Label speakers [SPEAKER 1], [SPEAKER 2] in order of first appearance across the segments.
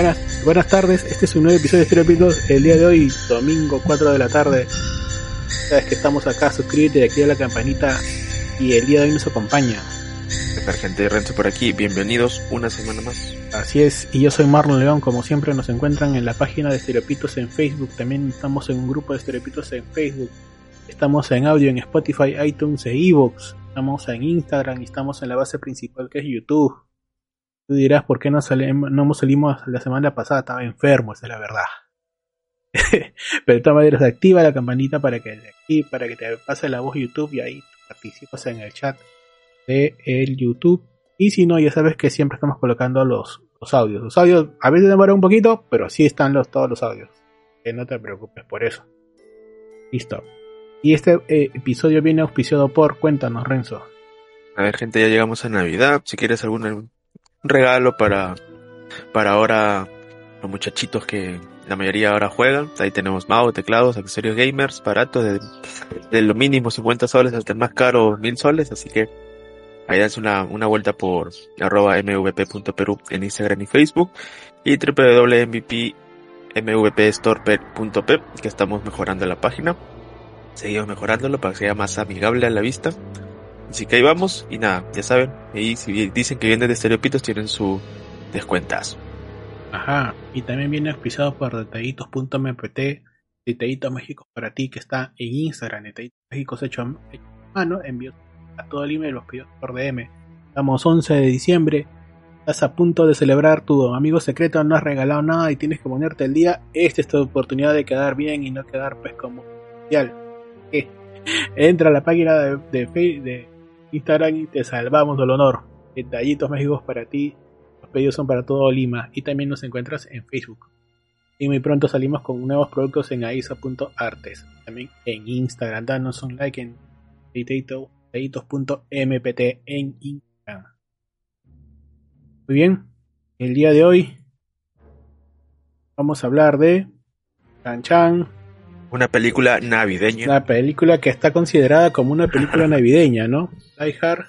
[SPEAKER 1] Buenas, buenas tardes, este es un nuevo episodio de Estereopitos. El día de hoy, domingo 4 de la tarde. Sabes que estamos acá, suscríbete, activa la campanita y el día de hoy nos acompaña.
[SPEAKER 2] ¿Qué tal gente de Renzo por aquí? Bienvenidos una semana más.
[SPEAKER 1] Así es, y yo soy Marlon León, como siempre nos encuentran en la página de Estereopitos en Facebook, también estamos en un grupo de Estereopitos en Facebook, estamos en audio en Spotify, iTunes e Evox, estamos en Instagram y estamos en la base principal que es YouTube. Tú dirás, ¿por qué no, salimos, no salimos la semana pasada? Estaba enfermo, esa es la verdad. Pero de todas maneras, activa la campanita para que, para que te pase la voz YouTube y ahí participas en el chat de el YouTube. Y si no, ya sabes que siempre estamos colocando los, los audios. Los audios a veces demoran un poquito, pero sí están los, todos los audios. Que no te preocupes por eso. Listo. Y este eh, episodio viene auspiciado por, cuéntanos Renzo.
[SPEAKER 2] A ver gente, ya llegamos a Navidad. Si quieres algún regalo para, para ahora los muchachitos que la mayoría ahora juegan. Ahí tenemos mouse, teclados, accesorios gamers, baratos, de, lo mínimo 50 soles hasta el más caro 1000 soles. Así que ahí das una, una vuelta por arroba mvp.peru en Instagram y Facebook y www.mvpstore.p que estamos mejorando la página. Seguimos mejorándolo para que sea más amigable a la vista. Así que ahí vamos y nada, ya saben, ahí si dicen que vienen de Estereopitos tienen su descuentazo.
[SPEAKER 1] Ajá, y también viene auspiciado por detallitos.mpt, Detallitos México para ti, que está en Instagram, Detallitos México hecho a mano, envío a todo el email los pedidos por DM. Estamos 11 de diciembre, estás a punto de celebrar tu amigo secreto, no has regalado nada y tienes que ponerte el día. Esta es tu oportunidad de quedar bien y no quedar pues como social. Entra a la página de, de, de Instagram y te salvamos del honor. Detallitos México para ti. Los pedidos son para todo Lima. Y también nos encuentras en Facebook. Y muy pronto salimos con nuevos productos en aiza.artes. También en Instagram. Danos un like en detallitos.mpt en Instagram. Muy bien. El día de hoy vamos a hablar de Chan Chan,
[SPEAKER 2] una película navideña.
[SPEAKER 1] Una película que está considerada como una película navideña, ¿no? Die Hard.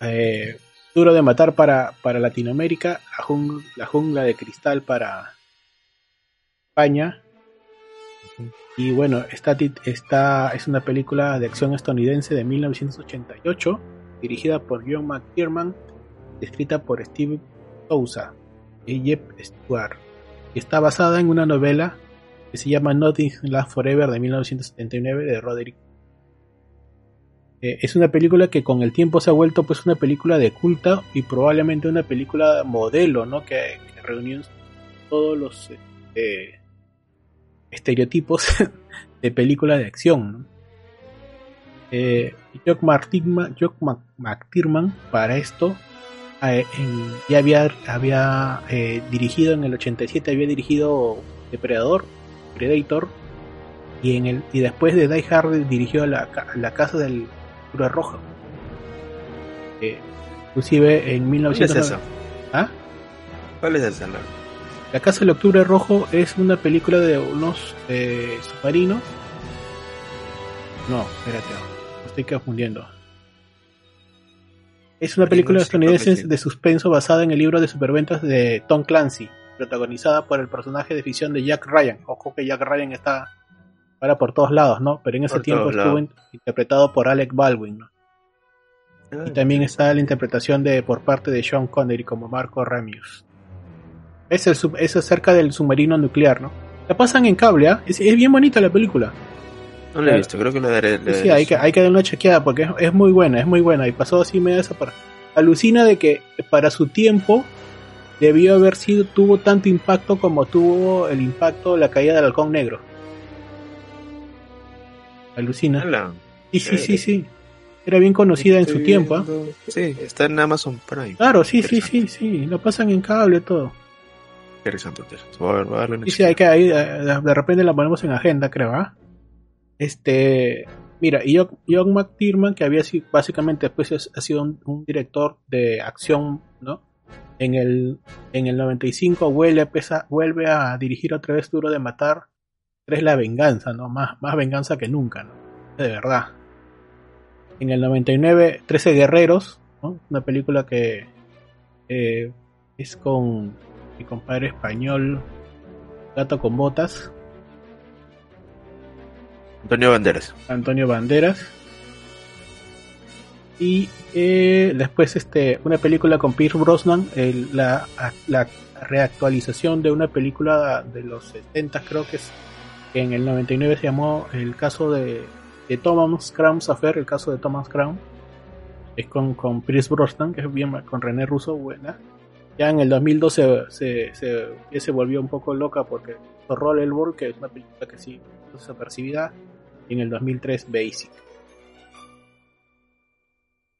[SPEAKER 1] Eh, duro de matar para, para Latinoamérica. La jungla, la jungla de cristal para España. Y bueno, esta, esta es una película de acción estadounidense de 1988, dirigida por John McTiernan, escrita por Steve Sousa y Jeff Stewart, y está basada en una novela que se llama Nothing Lasts Forever de 1979 de Roderick. Eh, es una película que con el tiempo se ha vuelto pues una película de culto y probablemente una película modelo, ¿no? Que, que reunió todos los eh, estereotipos de película de acción. ¿no? Eh, Jock McTiernan para esto eh, ya había, había eh, dirigido en el 87 había dirigido Depredador Predator y en el y después de Die Hard dirigió la, la casa del Octubre Rojo. Eh, inclusive en 1900
[SPEAKER 2] ¿Cuál es esa?
[SPEAKER 1] ¿Ah?
[SPEAKER 2] ¿Cuál es esa? La...
[SPEAKER 1] la casa del Octubre Rojo es una película de unos eh, submarinos. No, espérate, me estoy confundiendo. Es una película estadounidense de suspenso basada en el libro de superventas de Tom Clancy protagonizada por el personaje de ficción de Jack Ryan. Ojo que Jack Ryan está ahora por todos lados, ¿no? Pero en ese
[SPEAKER 2] Por
[SPEAKER 1] tiempo estuvo in- interpretado por Alec Baldwin, ¿no? Y también está la interpretación de por parte de Sean Connery como Marco Ramius. Es, el, es acerca del submarino nuclear, ¿no? La pasan en cable, ¿ah? Es, es bien bonita la película.
[SPEAKER 2] No la he visto, creo que lo daré. le
[SPEAKER 1] Sí, hay que, hay que darle una chequeada porque es, es muy buena, es muy buena. Y pasó así medio esa para. Alucina de que para su tiempo debió haber sido, tuvo tanto impacto como tuvo el impacto la caída del halcón negro. Alucina. Sí, sí, sí,
[SPEAKER 2] chévere.
[SPEAKER 1] sí. Era bien conocida en su tiempo. ¿ah?
[SPEAKER 2] Sí, está en Amazon Prime.
[SPEAKER 1] Claro, sí, sí, sí, sí. Lo pasan en cable todo.
[SPEAKER 2] Interesante, interesante. Voy a, ver, voy a darle una
[SPEAKER 1] Sí, sí, hay que ahí, eh, de repente la ponemos en agenda, creo, ¿ah? Este, mira, y John, McTiernan, que había sido, básicamente después es- ha sido un, un director de acción. En el, en el 95 vuelve, pesa- vuelve a dirigir otra vez Duro de Matar, tres La Venganza, ¿no? Más, más venganza que nunca, ¿no? De verdad. En el 99, 13 Guerreros, ¿no? Una película que eh, es con mi compadre español Gato con Botas,
[SPEAKER 2] Antonio Banderas.
[SPEAKER 1] Antonio Banderas. Y eh, después este, una película con Pierce Brosnan, el- la, la reactualización de una película de los 70 creo que es, que en el 99 se llamó el caso de, de Thomas Crown's Affair, el caso de Thomas Crown. Es con, con Pierce Brosnan, que es bien, con René Russo, buena. Ya en el 2012 se, se, se volvió un poco loca porque hizo Rollerball, que es una película que sí desapercibida, y en el 2003 Basic.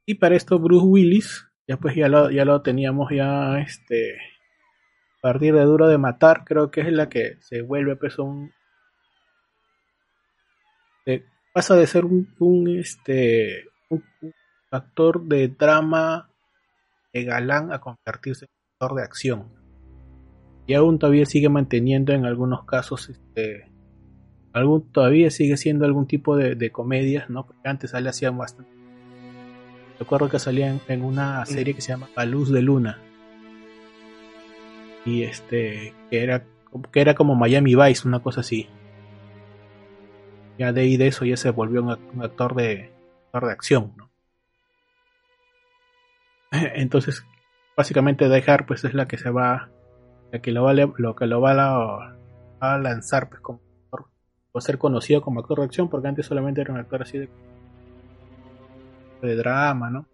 [SPEAKER 1] Y para esto Bruce Willis, ya pues ya lo, ya lo teníamos ya este a partir de Duro de Matar, creo que es la que se vuelve pues un pasa de ser un, este un, actor de drama de galán a convertirse en actor de acción. Y aún todavía sigue manteniendo en algunos casos este algún, todavía sigue siendo algún tipo de, de comedias, ¿no? Porque antes él hacía bastante. Recuerdo que salía en, una serie que se llama La Luz de Luna. Y este, que era, que era como Miami Vice, una cosa así. Ya de ahí de eso ya se volvió un, act- un actor de actor de acción, ¿no? Entonces, básicamente Die Hard pues es la que se va, la que lo va, lo que lo va a, a lanzar pues como actor, o ser conocido como actor de acción, porque antes solamente era un actor así de, de drama, ¿no?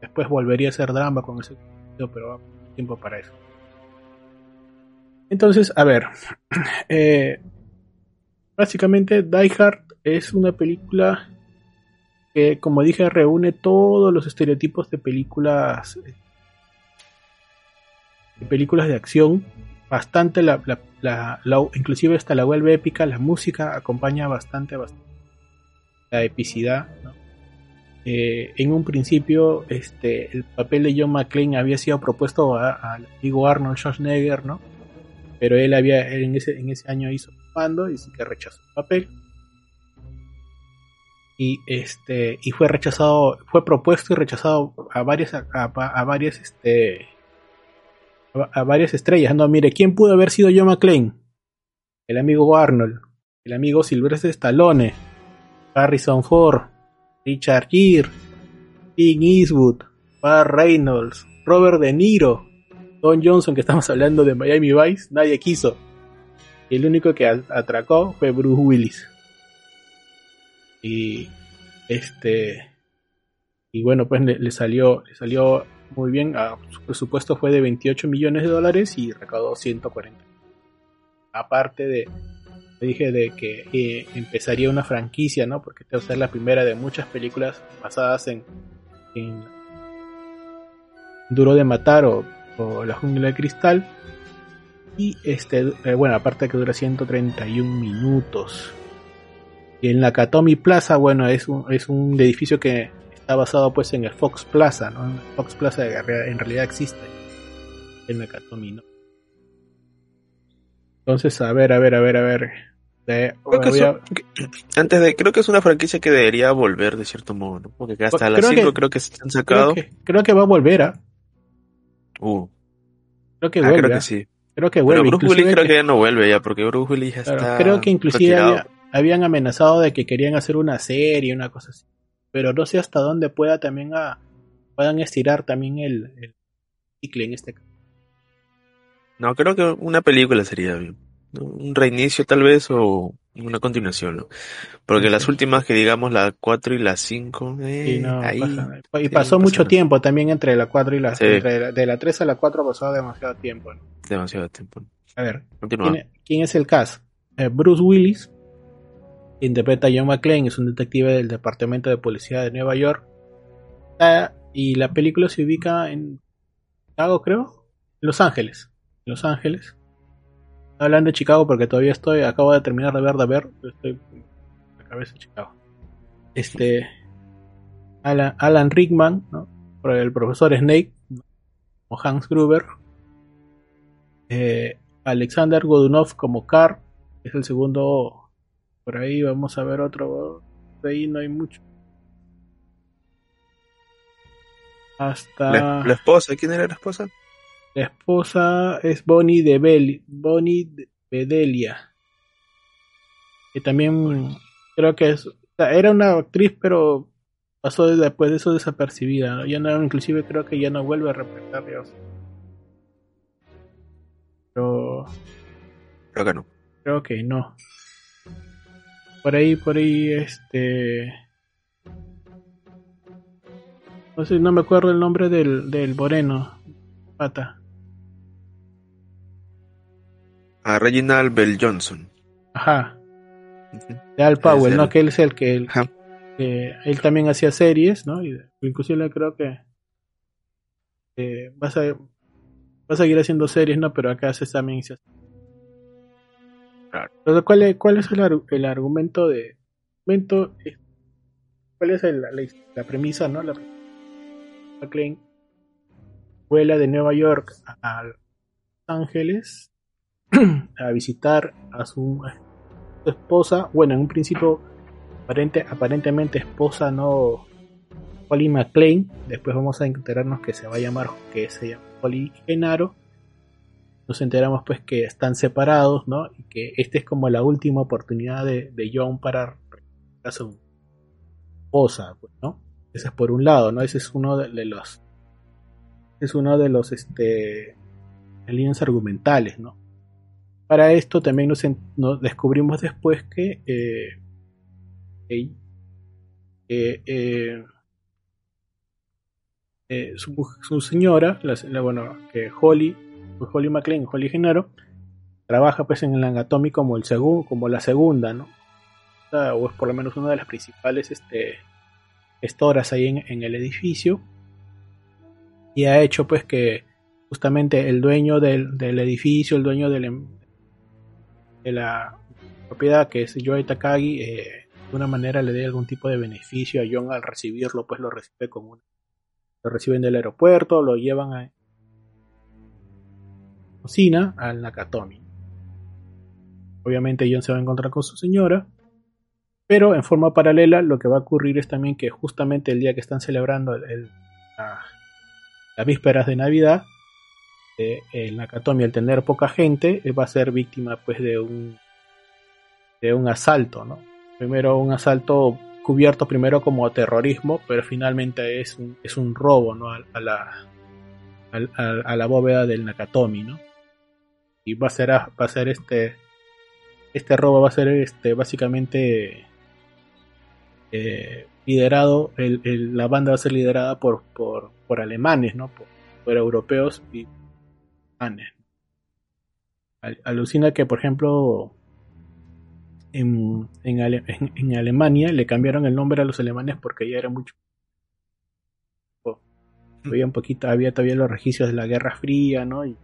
[SPEAKER 1] Después volvería a ser drama con ese pero va tiempo para eso. Entonces, a ver, eh, básicamente Die Hard es una película que, como dije, reúne todos los estereotipos de películas de películas de acción bastante la, la, la, la- inclusive hasta la vuelve épica la música acompaña bastante, bastante la epicidad ¿no? Eh, en un principio este el papel de John McClane había sido propuesto al amigo Arnold Schwarzenegger no pero él había él en ese en ese año hizo mando y sí que rechazó el papel. Y este y fue rechazado fue propuesto y rechazado a varias a, varias este a, varias estrellas no mire quién pudo haber sido John McClane el amigo Arnold el amigo Sylvester Stallone Harrison Ford Richard Gere Clint Eastwood Burt Reynolds Robert De Niro Don Johnson que estamos hablando de Miami Vice nadie quiso. Y el único que atracó fue Bruce Willis. Y este y bueno pues le, le salió le salió muy bien. Ah, su presupuesto fue de 28 millones de dólares y recaudó 140 aparte de dije de que eh, empezaría una franquicia no porque esta va a ser la primera de muchas películas basadas en, en Duro de matar o, o La jungla de cristal y este eh, bueno aparte que dura 131 minutos y en la Katomi Plaza, bueno, es un, es un edificio que está basado pues en el Fox Plaza, ¿no? El Fox Plaza en realidad existe en la Katomi, ¿no? Entonces, a ver, a ver, a ver, a ver. Eh,
[SPEAKER 2] Creo que es antes de, creo que es una franquicia que debería volver de cierto modo, ¿no? Porque hasta
[SPEAKER 1] Creo
[SPEAKER 2] las
[SPEAKER 1] que-
[SPEAKER 2] 5 creo que se han
[SPEAKER 1] creo,
[SPEAKER 2] sacado.
[SPEAKER 1] que, creo que va a volver, ¿ah?
[SPEAKER 2] Uh,
[SPEAKER 1] Creo que
[SPEAKER 2] ah,
[SPEAKER 1] vuelve.
[SPEAKER 2] creo
[SPEAKER 1] ¿ah?
[SPEAKER 2] que sí.
[SPEAKER 1] Creo que
[SPEAKER 2] Pero
[SPEAKER 1] vuelve.
[SPEAKER 2] Bruce Willis
[SPEAKER 1] inclusive
[SPEAKER 2] creo
[SPEAKER 1] que-
[SPEAKER 2] ya no vuelve ya, porque Bruce Willis ya
[SPEAKER 1] claro,
[SPEAKER 2] está
[SPEAKER 1] creo que inclusive había- habían amenazado de que querían hacer una serie, una cosa así. Pero no sé hasta dónde pueda también a, puedan estirar también el, el cicle en este caso.
[SPEAKER 2] No, creo que una película sería bien. Un reinicio tal vez o una continuación, ¿no? Porque las últimas que digamos, la 4 y la 5, eh,
[SPEAKER 1] no,
[SPEAKER 2] ahí,
[SPEAKER 1] pasa- y pasó
[SPEAKER 2] pasa
[SPEAKER 1] mucho
[SPEAKER 2] nada.
[SPEAKER 1] tiempo también entre la 4 y la...
[SPEAKER 2] Sí.
[SPEAKER 1] entre la- de la 3 a la 4 pasó demasiado tiempo. ¿no?
[SPEAKER 2] demasiado tiempo.
[SPEAKER 1] A ver. ¿quién, quién es el cast? Eh, Bruce Willis interpreta a John McClane, es un detective del Departamento de Policía de Nueva York. Ah, y la película se ubica en Chicago, creo. Los Ángeles. En Los Ángeles. Hablando de Chicago porque todavía estoy, acabo de terminar de ver, de ver, estoy la cabeza de Chicago. Este Alan, Rickman, ¿no? El profesor Snake, ¿no? o Hans Gruber. Eh, Alexander Godunov como Carr, es el segundo. Por ahí vamos a ver otro. De ahí no hay mucho. Hasta
[SPEAKER 2] la esposa, ¿quién era la esposa?
[SPEAKER 1] La esposa es Bonnie de Bel Bonnie de Bedelia. Que también creo que es, era una actriz, pero pasó de- después de eso desapercibida. ¿no? Ya no, inclusive creo que ya no vuelve a representar. digamos. Pero
[SPEAKER 2] Creo que no.
[SPEAKER 1] Creo que no. Por ahí, por ahí, este. No sé, no me acuerdo el nombre del, del moreno. Pata.
[SPEAKER 2] A Reginald Bell Johnson.
[SPEAKER 1] Ajá. De Al Powell,
[SPEAKER 2] el-
[SPEAKER 1] ¿no? Que él es el que. el- que él también hacía series, ¿no? Y inclusive creo que. eh, va, a, ser- va a seguir haciendo series, ¿no? Pero acá se también se
[SPEAKER 2] Claro.
[SPEAKER 1] Pero ¿cuál es, cuál es el, ar- el argumento de... Argumento, es- ¿Cuál es el- la, la premisa, no? La McLean vuela de Nueva York a Los Ángeles a visitar a su, esposa. Bueno, en un principio aparente, aparentemente esposa no Holly McLean. Después vamos a enterarnos que se va a llamar que se llama Holly Genaro nos enteramos pues que están separados, ¿no? Y que esta es como la última oportunidad de, de John para a su esposa, pues, ¿no? Ese es por un lado, ¿no? Ese es uno de los es uno de los este líneas argumentales, ¿no? Para esto también nos, descubrimos después que eh, eh, eh, su, señora, bueno, que Holly Holly McLean, Holly Genaro, trabaja pues en el Angatomi como el segundo, como la segunda, ¿no? O es por lo menos una de las principales este, gestoras ahí en, en el edificio. Y ha hecho pues que justamente el dueño del, del edificio, el dueño del em- de la propiedad que es Joe Takagi, eh, de una manera le dé algún tipo de beneficio a John al recibirlo, pues lo recibe como un, lo reciben del aeropuerto, lo llevan a, cocina al Nakatomi. Obviamente John se va a encontrar con su señora, pero en forma paralela lo que va a ocurrir es también que justamente el día que están celebrando el, el- la- las vísperas de Navidad, eh, el Nakatomi al tener poca gente, él va a ser víctima pues de un de un asalto, ¿no? Primero un asalto cubierto primero como terrorismo, pero finalmente es un, es un robo, ¿no? A, la a, la bóveda del Nakatomi, ¿no? Y va a ser, va a ser este, este robo va a ser este, básicamente eh, liderado, el- la banda va a ser liderada por, por, por alemanes, ¿no? Por, por europeos y Al- Alucina que, por ejemplo, en, en, Ale- en- en Alemania le cambiaron el nombre a los alemanes porque ya era mucho había un poquito, había todavía los registros de la Guerra Fría, ¿no? Y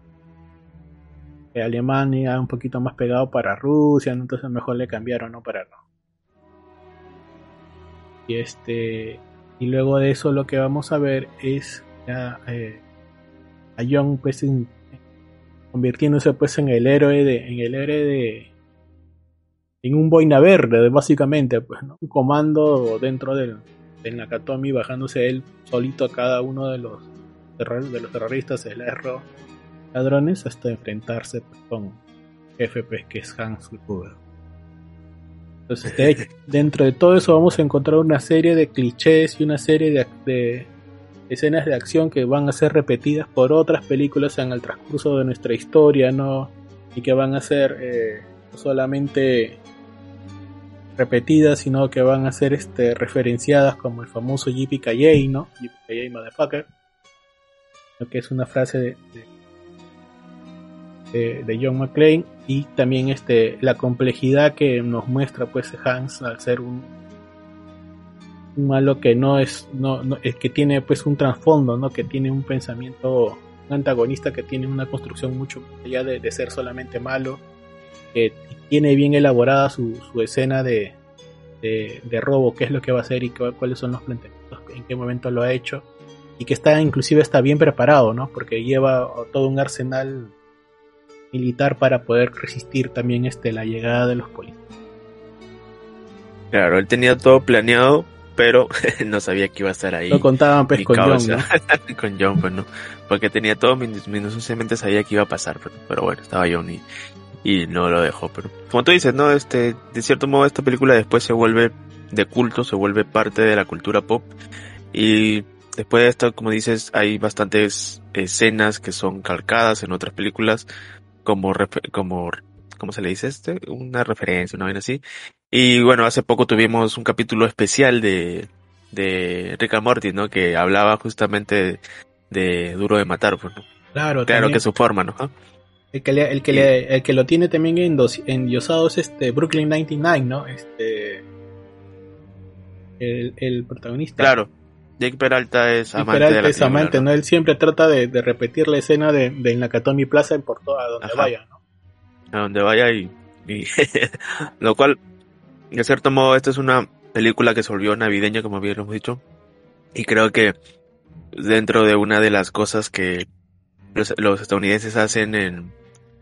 [SPEAKER 1] Alemania un poquito más pegado para Rusia, ¿no? entonces mejor le cambiaron, ¿no? Para no. Y este, y luego de eso lo que vamos a ver es eh, a John pues convirtiéndose pues en el héroe de, en el héroe de, en un boina verde, básicamente, pues, ¿no? Un comando dentro del, del Nakatomi, bajándose él solito a cada uno de los, de los terroristas, el erro, ladrones, hasta enfrentarse pues, con jefe, pues, que es Hans Gruber. Entonces, de dentro de todo eso vamos a encontrar una serie de clichés y una serie de, de escenas de acción que van a ser repetidas por otras películas en el transcurso de nuestra historia, ¿no? Y que van a ser eh, no solamente repetidas, sino que van a ser este, referenciadas como el famoso Yippee ¿no? Yippee motherfucker. Lo que es una frase de, de, John McClane y también este, la complejidad que nos muestra pues Hans al ser un malo que no es, no, es que tiene pues un trasfondo, ¿no? Que tiene un pensamiento, un antagonista que tiene una construcción mucho más allá de, ser solamente malo, que tiene bien elaborada su, su escena de, de, robo, qué es lo que va a hacer y cuáles son los planteamientos, en qué momento lo ha hecho y que está inclusive está bien preparado, ¿no? Porque lleva todo un arsenal militar para poder resistir también este la llegada de los policías.
[SPEAKER 2] Claro, él tenía todo planeado, pero no sabía que iba a estar ahí.
[SPEAKER 1] Lo contaban pues con John,
[SPEAKER 2] con John, pues no. Porque tenía todo minuciosamente sabía que iba a pasar, pero, bueno, estaba John y, y no lo dejó. Pero como tú dices, ¿no? Este, de cierto modo esta película después se vuelve de culto, se vuelve parte de la cultura pop y después de esto, como dices, hay bastantes escenas que son calcadas en otras películas como, como, ¿cómo se le dice este? Una referencia, una vez así. Y bueno, hace poco tuvimos un capítulo especial de, de Rick and Morty, ¿no? Que hablaba justamente de, Duro de Matar, pues, ¿no?
[SPEAKER 1] Claro,
[SPEAKER 2] claro que su forma, ¿no?
[SPEAKER 1] El que, el, que el que lo tiene también endiosado es este Brooklyn 99, ¿no? Este el, el protagonista.
[SPEAKER 2] Claro, Jake Peralta es amante
[SPEAKER 1] Peralta
[SPEAKER 2] de
[SPEAKER 1] es amante, ¿no? Él siempre trata de, repetir la escena de, de Nakatomi Plaza por toda donde vaya, ¿no?
[SPEAKER 2] A donde vaya y... lo cual, de cierto modo, esta es una película que se volvió navideña, como bien hemos dicho. Y creo que dentro de una de las cosas que los, estadounidenses hacen en,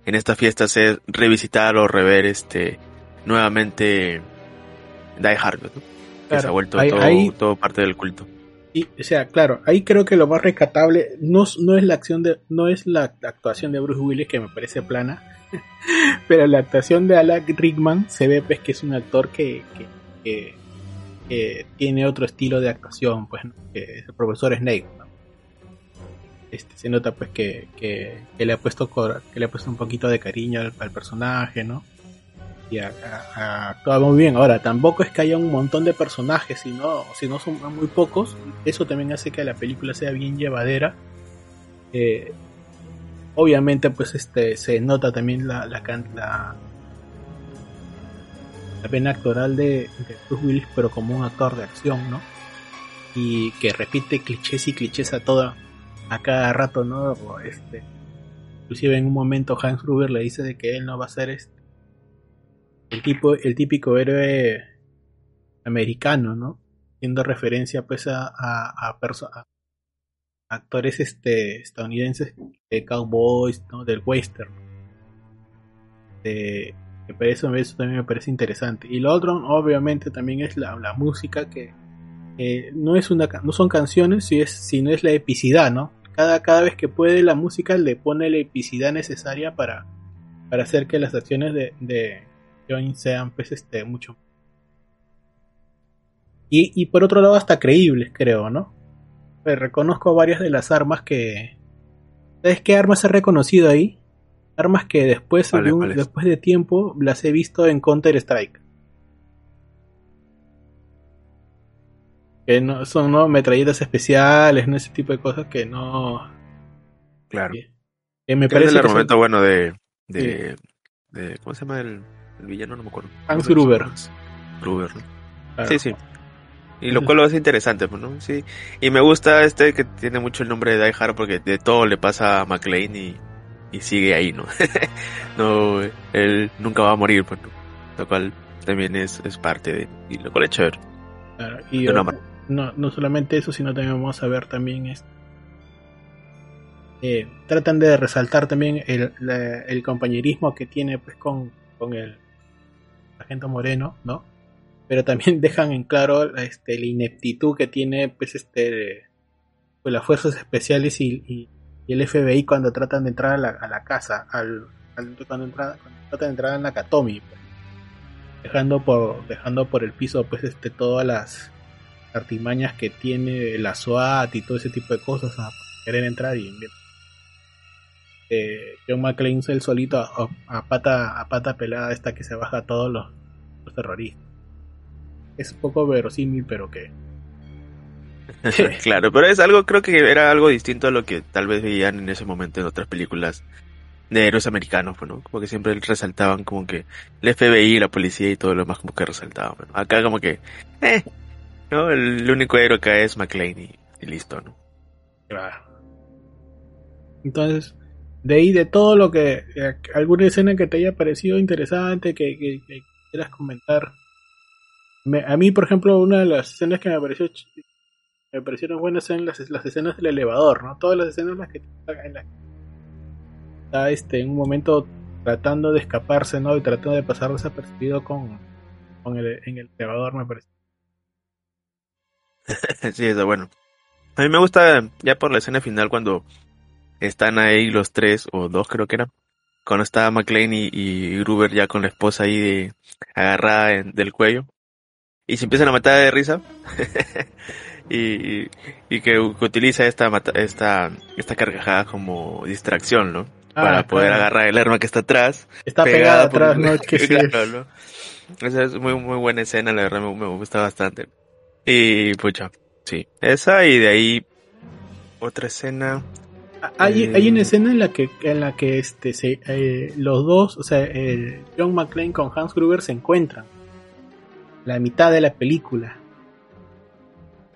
[SPEAKER 2] en esta fiesta es revisitar o rever este nuevamente Die Hard, ¿no? que se ha vuelto todo, todo parte del culto
[SPEAKER 1] o sea, claro, ahí creo que lo más rescatable no, no es la acción de, no es la, actuación de Bruce Willis que me parece plana, pero la actuación de Alec Rickman se ve pues que es un actor que, que, tiene otro estilo de actuación, pues, que es el profesor Snake, Este, se nota pues que, que, le ha puesto que le ha puesto un poquito de cariño al personaje, ¿no? y actúa muy bien. Ahora, tampoco es que haya un montón de personajes, sino, no son muy pocos. Eso también hace que la película sea bien llevadera. Eh, obviamente, pues este se nota también la, la, la, pena actoral de, Bruce Willis, pero como un actor de acción, ¿no? Y que repite clichés y clichés a toda, a cada rato, ¿no? Este, inclusive en un momento Hans Gruber le dice de que él no va a ser este el tipo, el típico héroe americano, ¿no? Haciendo referencia pues a, a, actores este, estadounidenses de cowboys, ¿no? Del western. De, eso, eso también me parece interesante. Y lo otro, obviamente, también es la, la música que no es una no son canciones, si es, sino es la epicidad, ¿no? Cada, cada vez que puede la música le pone la epicidad necesaria para, para hacer que las acciones de, sean pues este mucho y, y por otro lado hasta creíbles creo no reconozco varias de las armas que ¿sabes qué armas he reconocido ahí? armas que después de después de tiempo las he visto en Counter Strike. Que no son no metralletas especiales no ese tipo de cosas que no
[SPEAKER 2] claro. que, me parece es el argumento bueno de, de, de cómo se llama el el villano no me acuerdo.
[SPEAKER 1] Hans Gruber.
[SPEAKER 2] Gruber, Sí, sí. Y lo cual lo hace interesante, pues, ¿no? Sí. Y me gusta este que tiene mucho el nombre de Die Hard porque de todo le pasa a McLean y, y sigue ahí, ¿no? no, él nunca va a morir, pues, Lo cual también es, es parte de, y lo cual es chévere.
[SPEAKER 1] Claro, y no, no solamente eso, sino también vamos a ver también esto. Eh, tratan de resaltar también el, el compañerismo que tiene pues con, con el Agente Moreno, ¿no? Pero también dejan en claro este, la ineptitud que tiene pues este pues, las fuerzas especiales y, el FBI cuando tratan de entrar a la, casa, al, cuando, tratan de entrar en la Katomi, pues. dejando por dejando por el piso pues este todas las artimañas que tiene la SWAT y todo ese tipo de cosas a querer entrar y eh, John McClane el solito a, pata a pata pelada esta que se baja a todos los, terroristas. Es poco verosímil, pero que...
[SPEAKER 2] claro, pero es algo, creo que era algo distinto a lo que tal vez veían en ese momento en otras películas de héroes americanos, ¿no? Como que siempre resaltaban como que el FBI, la policía y todo lo demás como que resaltaban. Acá como que, eh, ¿no? El, único héroe acá es McLean y, listo, ¿no?
[SPEAKER 1] Entonces, de ahí de todo lo que, eh, alguna escena que te haya parecido interesante, que, quieras comentar. A mí, por ejemplo, una de las escenas que me pareció me parecieron buenas son las, las escenas del elevador, ¿no? Todas las escenas en las que, está este, en un momento tratando de escaparse, ¿no? Y tratando de pasar desapercibido con, con el, en el elevador, me parece.
[SPEAKER 2] sí, eso bueno. A mí me gusta ya por la escena final cuando están ahí los tres, o dos creo que eran, cuando está McLean y, Gruber ya con la esposa ahí de, agarrada del cuello, y se empiezan a matar de risa, y, y, que, utiliza esta, esta, esta carcajada como distracción, ¿no? Ah, para poder agarrar el arma que está atrás.
[SPEAKER 1] Está pegada, atrás, ¿no? Que sí.
[SPEAKER 2] Esa es muy, muy buena escena, la verdad me, gusta bastante. Y pucha, sí. Esa y de ahí otra escena.
[SPEAKER 1] Ah, hay, eh, hay una escena en la que en la que este se, eh, los dos, o sea, John McClane con Hans Gruber se encuentran. La mitad de la película.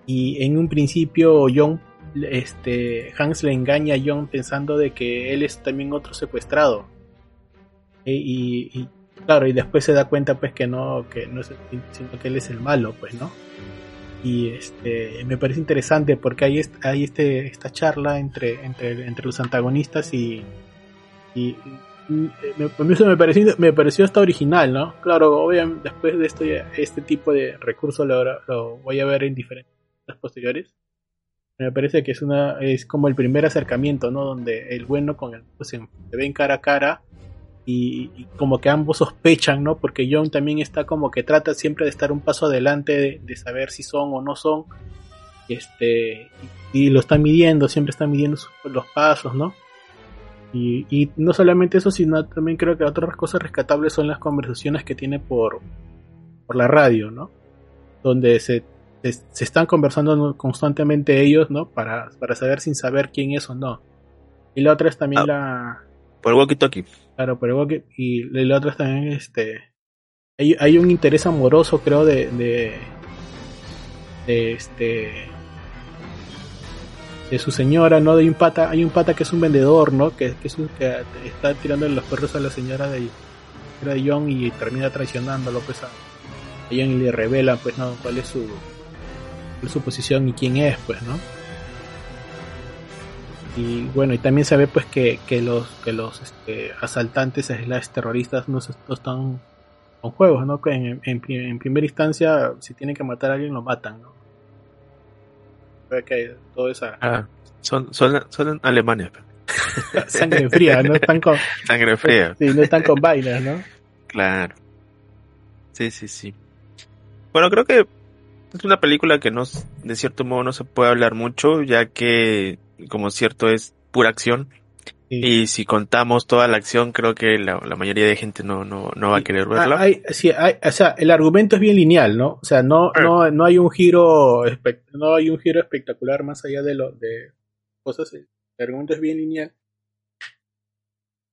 [SPEAKER 1] Y en un principio John este, Hans le engaña a John pensando de que él es también otro secuestrado. E, y, claro, y después se da cuenta pues que no, que no es sino que él es el malo, pues, ¿no? Y este me parece interesante porque hay, hay este, esta charla entre, entre, entre los antagonistas y, me, me, pareció, me pareció hasta original, ¿no? Claro, obviamente después de esto este tipo de recurso lo, voy a ver en diferentes posteriores me parece que es una es como el primer acercamiento, ¿no? Donde el bueno con el se, ven cara a cara y, como que ambos sospechan, ¿no? Porque John también está como que trata siempre de estar un paso adelante de, saber si son o no son. Este, y, lo está midiendo, siempre está midiendo los pasos, ¿no? Y, y, no solamente eso, sino también creo que otras cosas rescatables son las conversaciones que tiene por, por la radio, ¿no? Donde se se, están conversando constantemente ellos, ¿no? Para, para saber sin saber quién es o no. Y la otra es también ah. la...
[SPEAKER 2] Por el walkie-talkie.
[SPEAKER 1] Claro, por el walkie Y la otra es también, este... Hay, hay un interés amoroso, creo, de, de, de este de su señora, ¿no? De un pata, hay un pata que es un vendedor, ¿no? Que, que, es que está tirando los perros a la señora de, de John y termina traicionándolo, pues a, John y le revela, pues, ¿no? Cuál es su, su posición y quién es, pues, ¿no? Y bueno, y también se ve pues que, que los que los este, asaltantes slash terroristas no, están con juegos, ¿no? Que en, en, primera instancia, si tienen que matar a alguien, lo matan, ¿no? Todo esa...
[SPEAKER 2] Ah, son, son, son alemanes.
[SPEAKER 1] Sangre fría, no están con...
[SPEAKER 2] Sangre fría.
[SPEAKER 1] Sí, no están con vainas, ¿no?
[SPEAKER 2] Claro. Sí, sí, sí. Bueno, creo que es una película que no, de cierto modo no se puede hablar mucho, ya que, como cierto, es pura acción. Y si contamos toda la acción, creo que la, mayoría de gente no, no, no va a querer verla.
[SPEAKER 1] Hay, sí, hay, o sea, el argumento es bien lineal, ¿no? O sea, no, no, no hay un giro, no hay un giro espectacular más allá de lo de cosas. El argumento es bien lineal.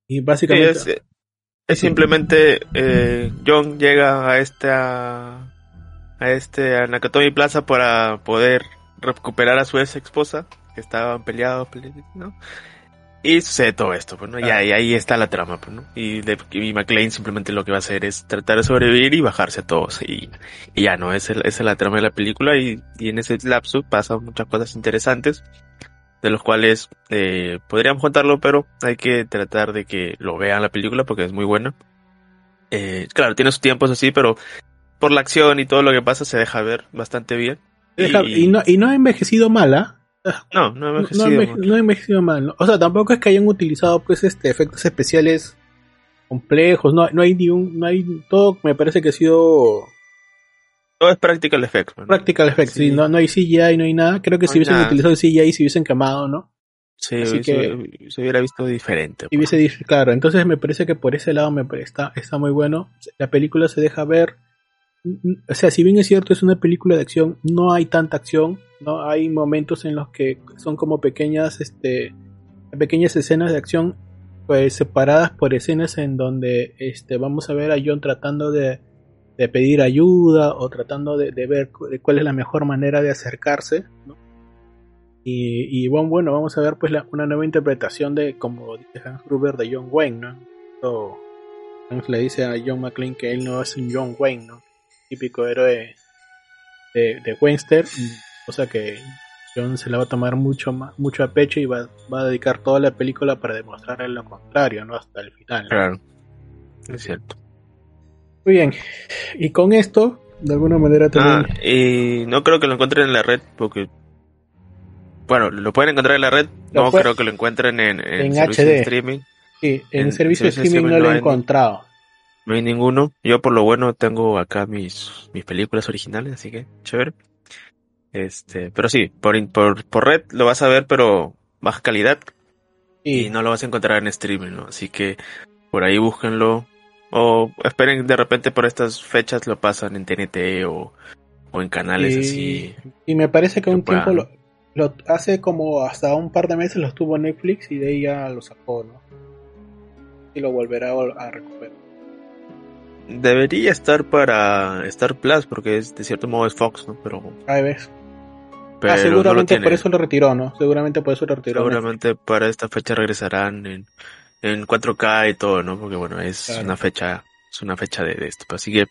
[SPEAKER 1] Y básicamente.
[SPEAKER 2] es, simplemente eh, John llega a esta a este a Nakatomi Plaza para poder recuperar a su ex esposa que estaban peleados, ¿no? Y sucede todo esto, pues, ¿no? Y, ahí, ahí, está la trama, pues, ¿no? Y, de, y McLean simplemente lo que va a hacer es tratar de sobrevivir y bajarse a todos. Y, y ya, ¿no? Esa, es la trama de la película y, y en ese lapso pasan muchas cosas interesantes, de los cuales eh, podríamos contarlo, pero hay que tratar de que lo vean la película porque es muy buena. Eh, claro, tiene sus tiempos así, pero por la acción y todo lo que pasa se deja ver bastante bien.
[SPEAKER 1] y... no, y no ha envejecido mala.
[SPEAKER 2] No, no ha envejecido,
[SPEAKER 1] no, ha envejecido mal. O sea, tampoco es que hayan utilizado pues este efectos especiales complejos, no, no hay ni un, no hay todo me parece que ha sido
[SPEAKER 2] todo es practical effects.
[SPEAKER 1] Practical effects, sí. no, no hay CGI, no hay nada. Creo que si hubiesen utilizado CGI, si hubiesen quemado, ¿no?
[SPEAKER 2] Sí, que, se hubiera visto diferente.
[SPEAKER 1] Y hubiese, claro, entonces me parece que por ese lado me está, está muy bueno. La película se deja ver, o sea, si bien es cierto, es una película de acción, no hay tanta acción, no hay momentos en los que son como pequeñas, este, pequeñas escenas de acción, pues separadas por escenas en donde, este, vamos a ver a John tratando de, de pedir ayuda o tratando de, ver cuál es la mejor manera de acercarse, Y, bueno, bueno, vamos a ver pues una nueva interpretación de, como dice Hans Gruber, de John Wayne, ¿no? Hans le dice a John McClane que él no es un John Wayne, ¿no? Típico héroe de, de Webster, cosa que John se la va a tomar mucho mucho a pecho y va, a dedicar toda la película para demostrarle lo contrario, ¿no? Hasta el final.
[SPEAKER 2] Claro, es cierto.
[SPEAKER 1] Muy bien, y con esto, de alguna manera también...
[SPEAKER 2] Ah, y no creo que lo encuentren en la red, porque... Bueno, lo pueden encontrar en la red, no creo que lo encuentren en,
[SPEAKER 1] en, HD. streaming. Sí, en, servicio de streaming, no lo he encontrado.
[SPEAKER 2] No hay ninguno. Yo por lo bueno tengo acá mis, mis películas originales, así que chévere. Este, pero sí, por, por, por red lo vas a ver, pero baja calidad. Y no lo vas a encontrar en streaming, ¿no? Así que por ahí búsquenlo. O esperen de repente por estas fechas lo pasan en TNT o, o en canales así.
[SPEAKER 1] Y me parece que un tiempo lo, lo, hace como hasta un par de meses lo estuvo Netflix y de ahí ya lo sacó, ¿no? Y lo volverá a recuperar.
[SPEAKER 2] Debería estar para Star Plus, porque es, de cierto modo es Fox, ¿no? Pero.
[SPEAKER 1] Ahí ves. ah, seguramente por eso lo retiró, ¿no? Seguramente por eso lo retiró.
[SPEAKER 2] Seguramente para esta fecha regresarán en, en 4K y todo, ¿no? Porque bueno, es una fecha, es una fecha de, esto. Así que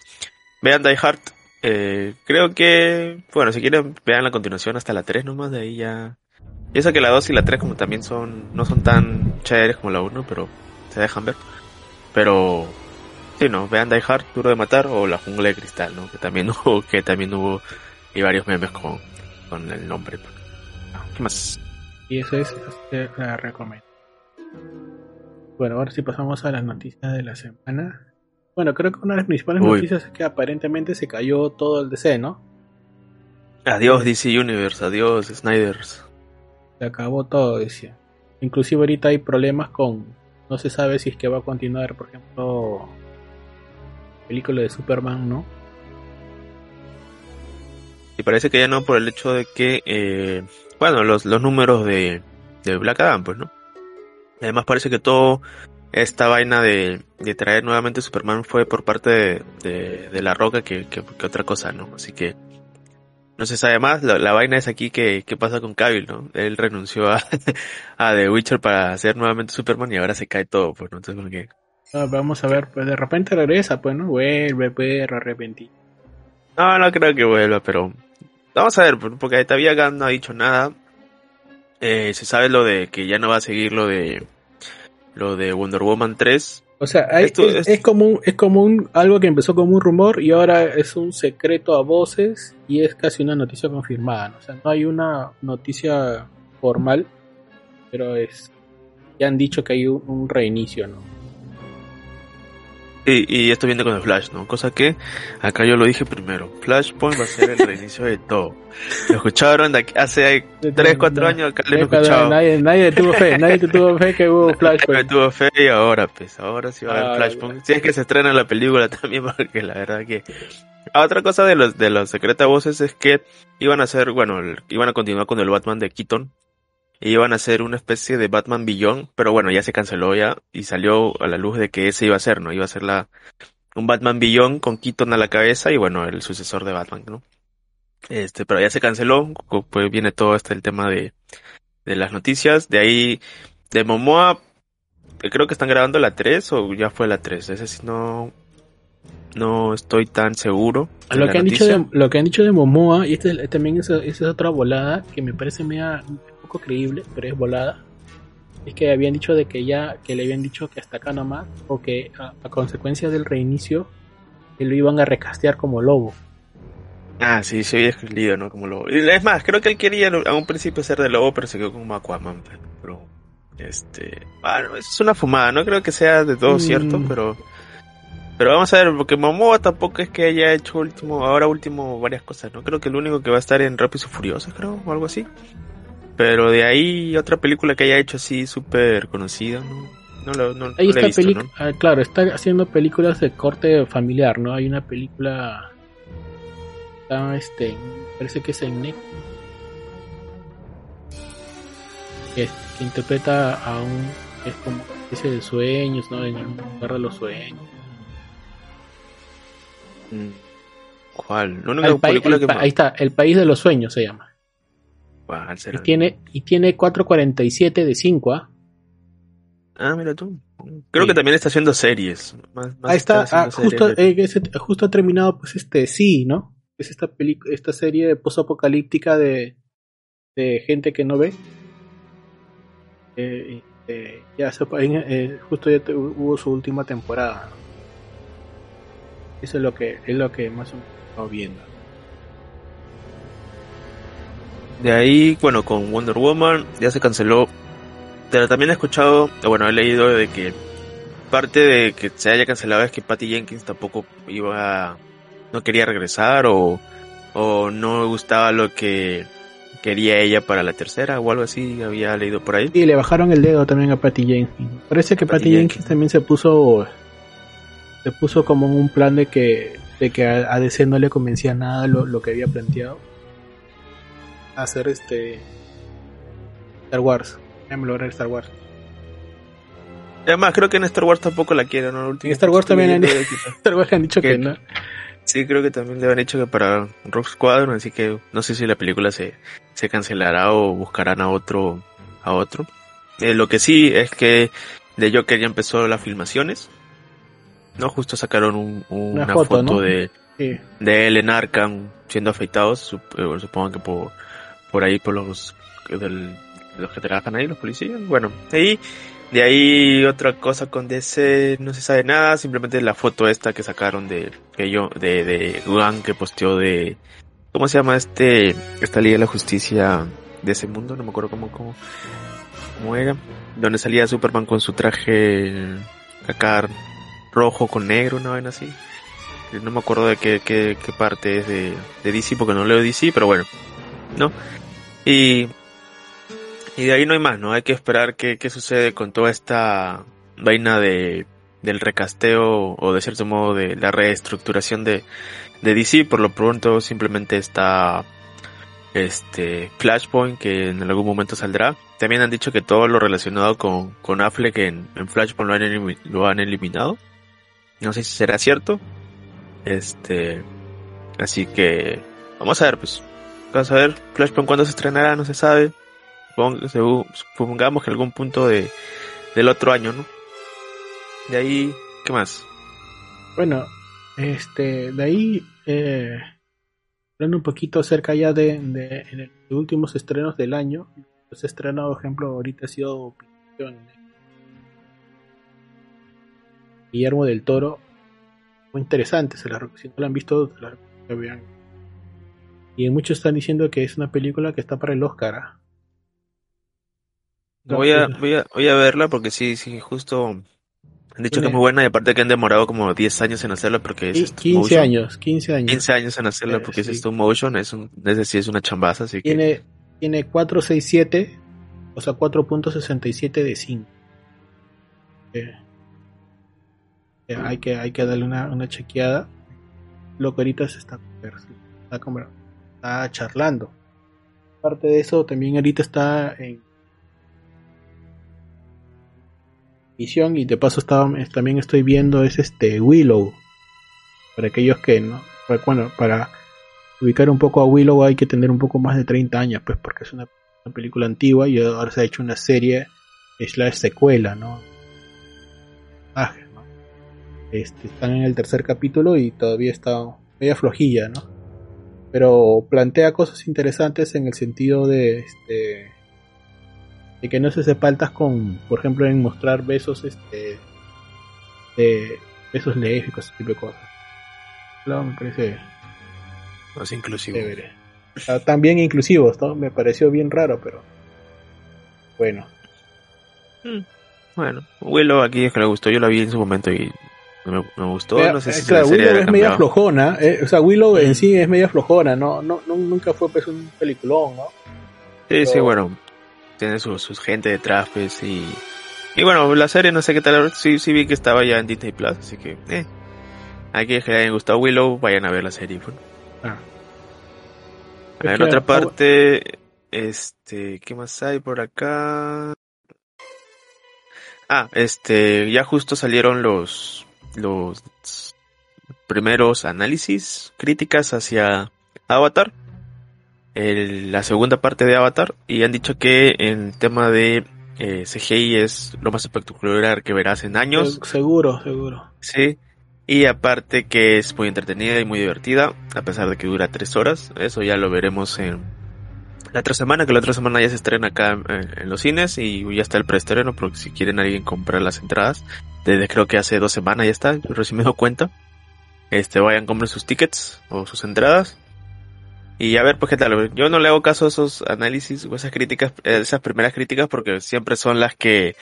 [SPEAKER 2] vean Die Hard. Eh, creo que, bueno, si quieren vean la continuación hasta la 3 nomás, de ahí ya. Y eso que la 2 y la 3 como también son, no son tan chéveres como la 1, pero se dejan ver. Pero Sí, no, vean Die Hard, Duro de Matar o La Jungla de Cristal, ¿no? Que también hubo, que también hubo y varios memes con, con el nombre. ¿Qué más?
[SPEAKER 1] Y eso es, la recomiendo. Bueno, ahora sí pasamos a las noticias de la semana. Bueno, creo que una de las principales noticias es que aparentemente se cayó todo el DC, ¿no?
[SPEAKER 2] Adiós DC Universe, adiós Snyders.
[SPEAKER 1] Se acabó todo, decía. Inclusive ahorita hay problemas con... No se sabe si es que va a continuar, por ejemplo, película de Superman, ¿no?
[SPEAKER 2] Y parece que ya no por el hecho de que, eh, bueno, los, los números de, de Black Adam, pues, ¿no? Además parece que todo esta vaina de, de traer nuevamente Superman fue por parte de, de, La Roca que, que, otra cosa, ¿no? Así que no se sabe más. La, vaina es aquí que, qué pasa con Cavill, ¿no? Él renunció a, a The Witcher para hacer nuevamente Superman y ahora se cae todo, pues, ¿no? Entonces, que
[SPEAKER 1] Ah, vamos a ver, pues de repente regresa, pues, ¿no? Vuelve, perro, arrepentido.
[SPEAKER 2] No, no creo que vuelva, pero vamos a ver, porque todavía Gunn no ha dicho nada. Eh, se sabe lo de que ya no va a seguir lo de lo de Wonder Woman 3.
[SPEAKER 1] O sea, es, como un, es como un, algo que empezó como un rumor y ahora es un secreto a voces y es casi una noticia confirmada. O sea, no hay una noticia formal, pero es ya han dicho que hay un reinicio, ¿no?
[SPEAKER 2] Y esto viene con el Flash, ¿no? Cosa que acá yo lo dije primero. Flashpoint va a ser el reinicio de todo. Lo escucharon de hace 3, 4 años acá lo.
[SPEAKER 1] Nadie, nadie tuvo fe, nadie tuvo fe que hubo Flashpoint.
[SPEAKER 2] Nadie tuvo fe y ahora, pues, ahora sí va a haber ah, Flashpoint. Si es que se estrena la película también, porque la verdad que... Ah, otra cosa de los, de los secreta voces es que iban a hacer, bueno, iban a continuar con el Batman de Keaton, y iban a hacer una especie de Batman Beyond, pero bueno, ya se canceló ya y salió a la luz de que ese iba a ser, ¿no? Iba a ser la un Batman Beyond con Keaton a la cabeza y bueno, el sucesor de Batman, ¿no? Este, pero ya se canceló, pues viene todo este el tema de, de las noticias, de ahí de Momoa creo que están grabando la 3 o ya fue la 3, ese sí no no estoy tan seguro.
[SPEAKER 1] Lo que, han dicho de, lo que han dicho de Momoa, y este, también es, es otra volada que me parece media, poco creíble, pero es volada. Es que habían dicho de que ya, que le habían dicho que hasta acá nomás, o que a, consecuencia del reinicio, que lo iban a recastear como lobo.
[SPEAKER 2] Ah, sí, se había escrito, ¿no? Como lobo. Es más, creo que él quería a un principio ser de lobo, pero se quedó como Aquaman. Pero, este, bueno, es una fumada, no creo que sea de todo cierto, mm. pero, pero vamos a ver, porque Momoa tampoco es que haya hecho último, ahora último varias cosas, ¿no? Creo que el único que va a estar en Rápido y Furioso, creo, o algo así. Pero de ahí otra película que haya hecho así súper conocida, ¿no? No lo, no,
[SPEAKER 1] ahí está ¿no? Ah, claro, está haciendo películas de corte familiar, ¿no? Hay una película Está este, parece que es el Nick. Que, que interpreta a un. Es como ese de sueños, ¿no? En el lugar de los sueños.
[SPEAKER 2] Mm. ¿Cuál? La única película
[SPEAKER 1] el
[SPEAKER 2] que
[SPEAKER 1] pa- ahí está, El País de los Sueños se llama.
[SPEAKER 2] ¿Cuál
[SPEAKER 1] Y tiene, y tiene 4.47 de 5, ¿ah?
[SPEAKER 2] Ah, mira tú. Creo
[SPEAKER 1] Sí.
[SPEAKER 2] que también está haciendo series. Más- más
[SPEAKER 1] Ahí está, ah, justo, eh, ese- justo ha terminado, pues, este, sí, ¿no? Es esta esta serie post-apocalíptica de, de gente que no ve. Eh, eh, ya se, eh, justo ya te- hubo su última temporada. Eso es lo que, es lo que más o menos viendo.
[SPEAKER 2] De ahí, bueno, con Wonder Woman ya se canceló. Pero también he escuchado, bueno, he leído de que parte de que se haya cancelado es que Patty Jenkins tampoco iba, no quería regresar o, o no gustaba lo que quería ella para la tercera o algo así, había leído por ahí.
[SPEAKER 1] Y le bajaron el dedo también a Patty Jenkins. Parece que
[SPEAKER 2] Patty
[SPEAKER 1] Patty Jenkins
[SPEAKER 2] Jenkins.
[SPEAKER 1] también se puso se puso como un plan de que de que a, a DC no le convencía nada lo, lo que había planteado hacer este Star Wars. Lograr Star Wars.
[SPEAKER 2] Además, creo que en Star Wars tampoco la quieren,
[SPEAKER 1] En Star Wars también han- Star Wars han dicho que no.
[SPEAKER 2] Sí, creo que también le han dicho que para Rock Squadron, así que no sé si la película se, se cancelará o buscarán a otro, a otro. Eh, lo que sí es que de Joker ya empezó las filmaciones. No, justo sacaron un- un-
[SPEAKER 1] Una
[SPEAKER 2] una,
[SPEAKER 1] foto,
[SPEAKER 2] foto,
[SPEAKER 1] ¿no?
[SPEAKER 2] de,
[SPEAKER 1] Sí.
[SPEAKER 2] de él en Arkham siendo afeitados, sup- eh, supongo que por, por ahí por los, los que trabajan ahí, los policías. Bueno, ahí, de ahí otra cosa con DC, no se sabe nada, simplemente la foto esta que sacaron de, que de, de Juan que posteó de, ¿cómo se llama este, esta Liga de la Justicia de ese mundo? No me acuerdo cómo, cómo, cómo era, donde salía Superman con su traje acá rojo con negro, una vaina así. No me acuerdo de qué, qué, qué parte es de, de DC porque no leo DC, pero bueno, ¿no? Y, y de ahí no hay más, ¿no? Hay que esperar qué, qué sucede con toda esta vaina de, del recasteo o de cierto modo de la reestructuración de, de DC. Por lo pronto simplemente está este Flashpoint que en algún momento saldrá. También han dicho que todo lo relacionado con, con Affleck en, en Flashpoint lo han, lo han eliminado. No sé si será cierto. Este, así que vamos a ver, pues. Vamos a ver, Flashpoint cuándo se estrenará, no se sabe. Supongamos que algún punto de, del otro año, ¿no? De ahí, ¿qué más?
[SPEAKER 1] Bueno, este, de ahí, eh, hablando un poquito acerca ya de, de, los últimos estrenos del año, los estrenos, por ejemplo, ahorita ha sido Guillermo del Toro, muy interesante, se la, si no la han visto, la que vean. Y muchos están diciendo que es una película que está para el Oscar. ¿ah?
[SPEAKER 2] Voy a, voy a, voy a verla porque sí, sí, justo han dicho que
[SPEAKER 1] Tiene-
[SPEAKER 2] es muy buena y aparte que han demorado como 10 años en hacerla porque es
[SPEAKER 1] y
[SPEAKER 2] stop
[SPEAKER 1] 15
[SPEAKER 2] motion.
[SPEAKER 1] años, 15 años.
[SPEAKER 2] 15 años en hacerla
[SPEAKER 1] Eh,
[SPEAKER 2] porque
[SPEAKER 1] sí.
[SPEAKER 2] es stop motion, es un, es decir, es una chambaza, así que
[SPEAKER 1] Tiene, tiene 467, o sea, 4.67 de 5. Eh, eh, hay, que, hay que darle una, una chequeada. Lo que ahorita se está, está, como- está charlando. Aparte de eso, también ahorita está en visión y de paso estaba, también estoy viendo es este Willow. Para aquellos que no, para- bueno, para ubicar un poco a Willow hay que tener un poco más de 30 años, pues porque es una, película antigua y ahora se ha hecho una serie slash secuela, ¿no? Ah. Este, están en el tercer capítulo y todavía está media flojilla, ¿no? Pero plantea cosas interesantes en el sentido de este de que no se hace faltas con, por ejemplo, en mostrar besos este de besos lésbicos, ese tipo de cosas. Claro, me parece
[SPEAKER 2] es inclusivo.
[SPEAKER 1] Bien inclusivos, ¿no? Me pareció bien raro, pero bueno.
[SPEAKER 2] Mm, Bueno, Willow aquí es que le gustó, yo la vi en su momento y me, me gustó, no sé si
[SPEAKER 1] eh, claro,
[SPEAKER 2] la
[SPEAKER 1] Willow es media flojona, eh, o sea, Willow en sí es media flojona, no, no, no nunca fue pues un peliculón, ¿no?
[SPEAKER 2] Sí, sí, bueno, tiene su, su gente detrás, pues, y... Y bueno, la serie no sé qué tal, sí, sí vi que estaba ya en Disney Plus, así que, eh. Aquí que les haya gustado Willow, vayan a ver la serie, pues.
[SPEAKER 1] Ah.
[SPEAKER 2] En otra parte, este, ¿qué más hay por acá? Ah, este, ya justo salieron los, los primeros análisis, críticas hacia Avatar, la segunda parte de Avatar, y han dicho que en tema de eh, CGI es lo más espectacular que verás en años.
[SPEAKER 1] Seguro, seguro.
[SPEAKER 2] Sí. Y aparte que es muy entretenida y muy divertida, a pesar de que dura tres horas. Eso ya lo veremos en la otra semana, que la otra semana ya se estrena acá en, los cines y ya está el preestreno, porque si quieren alguien comprar las entradas, desde creo que hace dos semanas ya está, yo recién me doy cuenta. Este, vayan, compren sus tickets o sus entradas y a ver, pues qué tal. Yo no le hago caso a esos análisis o esas críticas, eh, esas primeras críticas, porque siempre son las que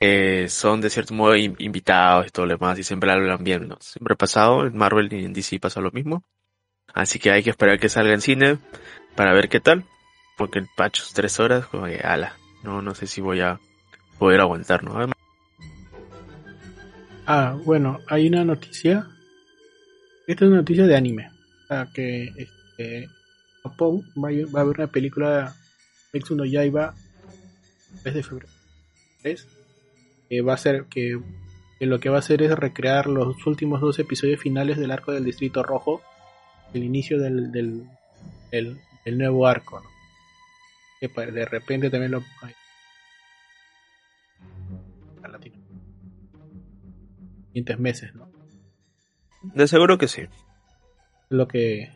[SPEAKER 2] eh, son de cierto modo invitados y todo lo demás, y siempre hablan bien, ¿no? Siempre ha pasado, en Marvel y en DC pasa lo mismo. Así que hay que esperar que salga en cine para ver qué tal. Porque el patch tres horas, como que, ala, no, no sé si voy a poder aguantar, ¿no?
[SPEAKER 1] Ah, bueno, hay una noticia. Esta es una noticia de anime. O sea, que este, va a, haber una película Metsu no Yaiba 3 de febrero que va a ser que, lo que va a hacer es recrear los últimos dos episodios finales del arco del Distrito Rojo el inicio del, del, nuevo arco ¿no? Que de repente también lo siguientes meses ¿no?
[SPEAKER 2] de seguro que sí
[SPEAKER 1] lo que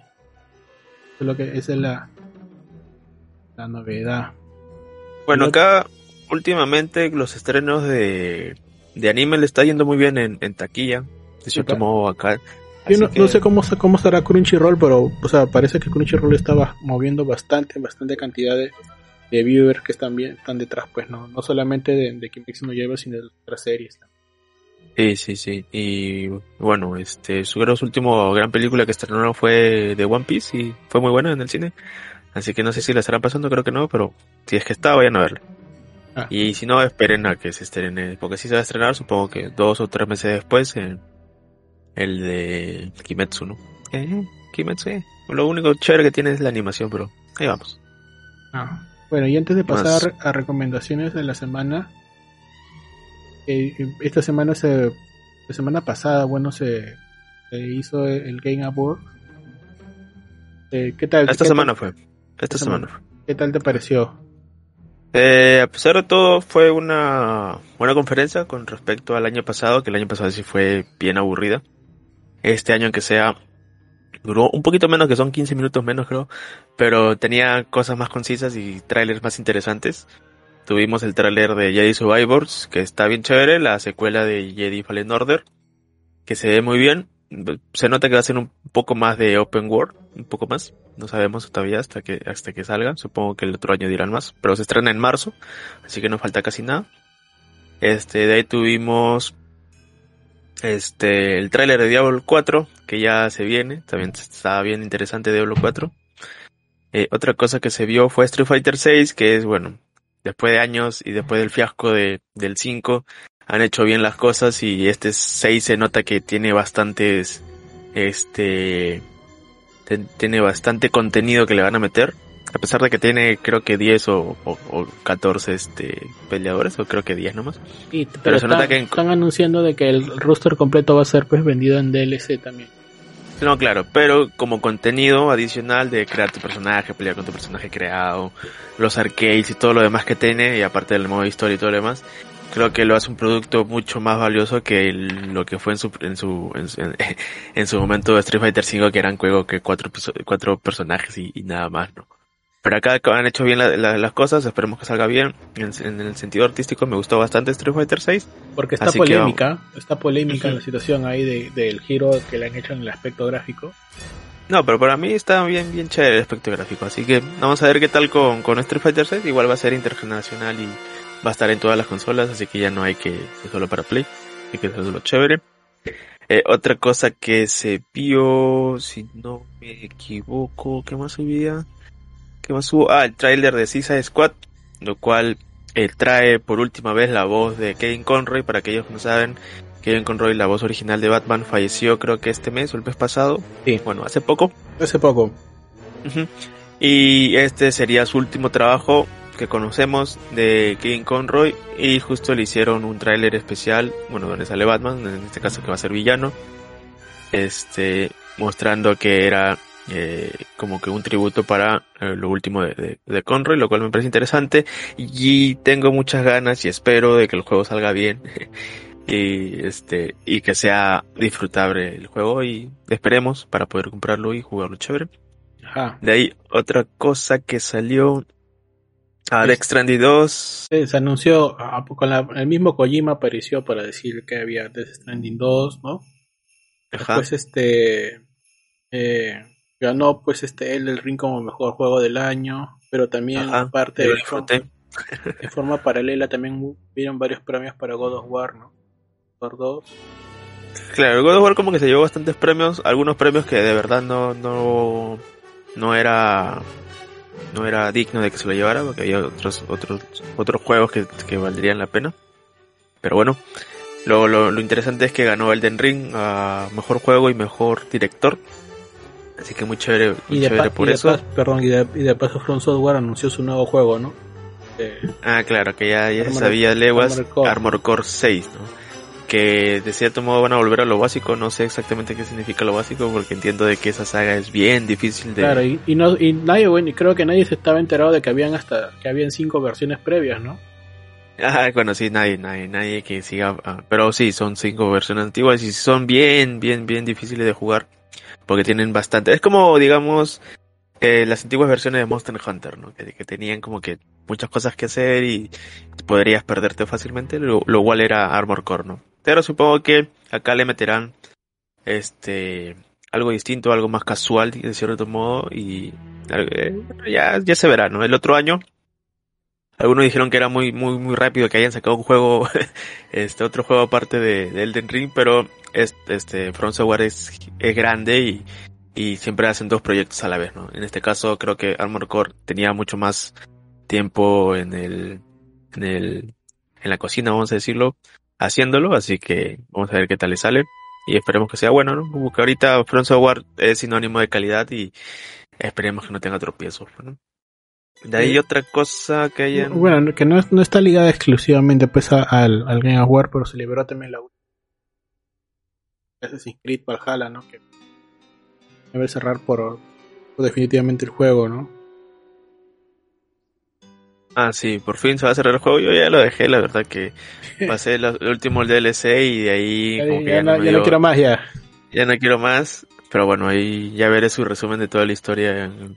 [SPEAKER 1] lo que esa es la, la novedad.
[SPEAKER 2] Bueno, acá últimamente los estrenos de, de anime le está yendo muy bien en, en taquilla. De cierto modo acá.
[SPEAKER 1] Yo no, sé cómo, cómo estará Crunchyroll, pero o sea, parece que Crunchyroll estaba moviendo bastante, bastante cantidad de, de viewers que están bien, están detrás, pues no, no solamente de, de Kimetsu no lleva, sino de otras series.
[SPEAKER 2] Sí, sí, sí. Y bueno, este, su, su último gran película que estrenaron fue de One Piece y fue muy buena en el cine. Así que no sé si la estarán pasando, creo que no, pero si es que está, vayan a verla. Ah. Y si no, esperen a que se estrene, porque si se va a estrenar, supongo que dos o tres meses después, en el de Kimetsu, ¿no? Eh, Kimetsu, eh. Lo único chévere que tiene es la animación, pero ahí vamos.
[SPEAKER 1] Ah. Bueno, y antes de pasar a recomendaciones de la semana, esta semana se la semana pasada bueno se, hizo el Game Award eh, ¿qué tal?
[SPEAKER 2] esta semana fue esta, semana. fue
[SPEAKER 1] ¿qué tal te pareció?
[SPEAKER 2] Eh, a pesar de todo fue una buena conferencia con respecto al año pasado que el año pasado sí fue bien aburrida este año aunque sea duró un poquito menos que son 15 minutos menos creo pero tenía cosas más concisas y trailers más interesantes Tuvimos el tráiler de Jedi Survivors, que está bien chévere, la secuela de Jedi Fallen Order, que se ve muy bien. Se nota que va a ser un poco más de open world, un poco más. No sabemos todavía hasta que, hasta que salga. Supongo que el otro año dirán más. Pero se estrena en marzo, así que no falta casi nada. Este, de ahí tuvimos este, el tráiler de Diablo 4, que ya se viene. También está bien interesante Diablo 4. Eh, otra cosa que se vio fue Street Fighter 6, que es, bueno, después de años y después del fiasco de, del 5, han hecho bien las cosas y este 6 se nota que tiene bastantes, este, tiene bastante contenido que le van a meter. A pesar de que tiene creo que 10 o, o, 14 este, peleadores, o creo que 10 nomás.
[SPEAKER 1] pero, se nota que están anunciando de que el roster completo va a ser pues vendido en DLC también.
[SPEAKER 2] No, claro, pero como contenido adicional de crear tu personaje, pelear con tu personaje creado, los arcades y todo lo demás que tiene, y aparte del modo historia y todo lo demás, creo que lo hace un producto mucho más valioso que lo que fue en su en su en, su momento de Street Fighter V que eran juegos que cuatro cuatro personajes y nada más, ¿no? Pero acá han hecho bien las cosas, esperemos que salga bien. En, el sentido artístico me gustó bastante Street Fighter 6.
[SPEAKER 1] Porque está polémica, está polémica la situación ahí del giro que le han hecho en el aspecto gráfico.
[SPEAKER 2] No, pero para mí está bien, bien chévere el aspecto gráfico. Así que vamos a ver qué tal con, con Street Fighter 6. Igual va a ser intergeneracional y va a estar en todas las consolas, así que ya no hay que ser solo para Play. Así que eso es lo chévere. Eh, otra cosa que se vio, si no me equivoco, ¿qué más subía? ¿Qué más hubo? Ah, el tráiler de Suicide Squad, lo cual eh, trae por última vez la voz de Kevin Conroy, para aquellos que no saben, Kevin Conroy, la voz original de Batman, falleció creo que este mes o el mes pasado. Sí. Bueno, hace poco.
[SPEAKER 1] Hace poco.
[SPEAKER 2] Y este sería su último trabajo que conocemos de King Conroy y justo le hicieron un tráiler especial, bueno, donde sale Batman, en este caso que va a ser villano, este, mostrando que era eh, como que un tributo para eh, lo último de, de, Conroy, lo cual me parece interesante y tengo muchas ganas y espero de que el juego salga bien y este y que sea disfrutable el juego y esperemos para poder comprarlo y jugarlo chévere. De ahí otra cosa que salió a ah, Stranding 2.
[SPEAKER 1] se anunció, ah, con el mismo Kojima apareció para decir que había Death Stranding 2, ¿no? Después este eh, ganó pues este el Ring como mejor juego del año, pero también aparte de, forma, de forma paralela también vieron varios premios para God of War, ¿no? War 2.
[SPEAKER 2] Claro, God of War como que se llevó bastantes premios, algunos premios que de verdad no no no era no era digno de que se lo llevara porque había otros otros otros juegos que, que valdrían la pena. Pero bueno, lo, lo, interesante es que ganó Elden Ring a mejor juego y mejor director. Así que muy chévere, muy chévere por eso.
[SPEAKER 1] perdón, y de, y de paso From Software anunció su nuevo juego, ¿no?
[SPEAKER 2] ah, claro, que ya, ya sabía leguas Armor Core 6, ¿no? que de cierto modo van a volver a lo básico, no sé exactamente qué significa lo básico porque entiendo de que esa saga es bien difícil de
[SPEAKER 1] Claro, y, no y nadie, bueno, y creo que nadie se estaba enterado de que habían hasta que habían cinco versiones previas, ¿no?
[SPEAKER 2] Ah, bueno, sí, nadie, nadie, nadie que siga, ah, pero sí, son cinco versiones antiguas y son bien, bien, bien difíciles de jugar porque tienen bastante, es como, digamos, eh, las antiguas versiones de Monster Hunter, ¿no? Que, que, tenían como que muchas cosas que hacer y podrías perderte fácilmente, lo, lo cual era Armor Core, ¿no? Pero supongo que acá le meterán este algo distinto, algo más casual de cierto modo y eh, ya, ya se verá, ¿no? El otro año algunos dijeron que era muy muy muy rápido que hayan sacado un juego este otro juego aparte de, Elden Ring, pero este, este From Software es, es grande y, y siempre hacen dos proyectos a la vez, ¿no? En este caso creo que Armor Core tenía mucho más tiempo en el en el en la cocina, vamos a decirlo, haciéndolo, así que vamos a ver qué tal le sale y esperemos que sea bueno, ¿no? Como que ahorita Front Software es sinónimo de calidad y esperemos que no tenga tropiezos, ¿no? De ahí otra cosa que haya...
[SPEAKER 1] Bueno, que no, no está ligada exclusivamente pues al, al Game of War, pero se liberó también la Assassin's Creed Valhalla, ¿no? Que debe cerrar por, por definitivamente el juego, ¿no?
[SPEAKER 2] Ah, sí, por fin se va a cerrar el juego. Yo ya lo dejé, la verdad que pasé el, último DLC y de ahí...
[SPEAKER 1] Como que ya, no, ya no, quiero más, ya.
[SPEAKER 2] Ya no quiero más, pero bueno, ahí ya veré su resumen de toda la historia en,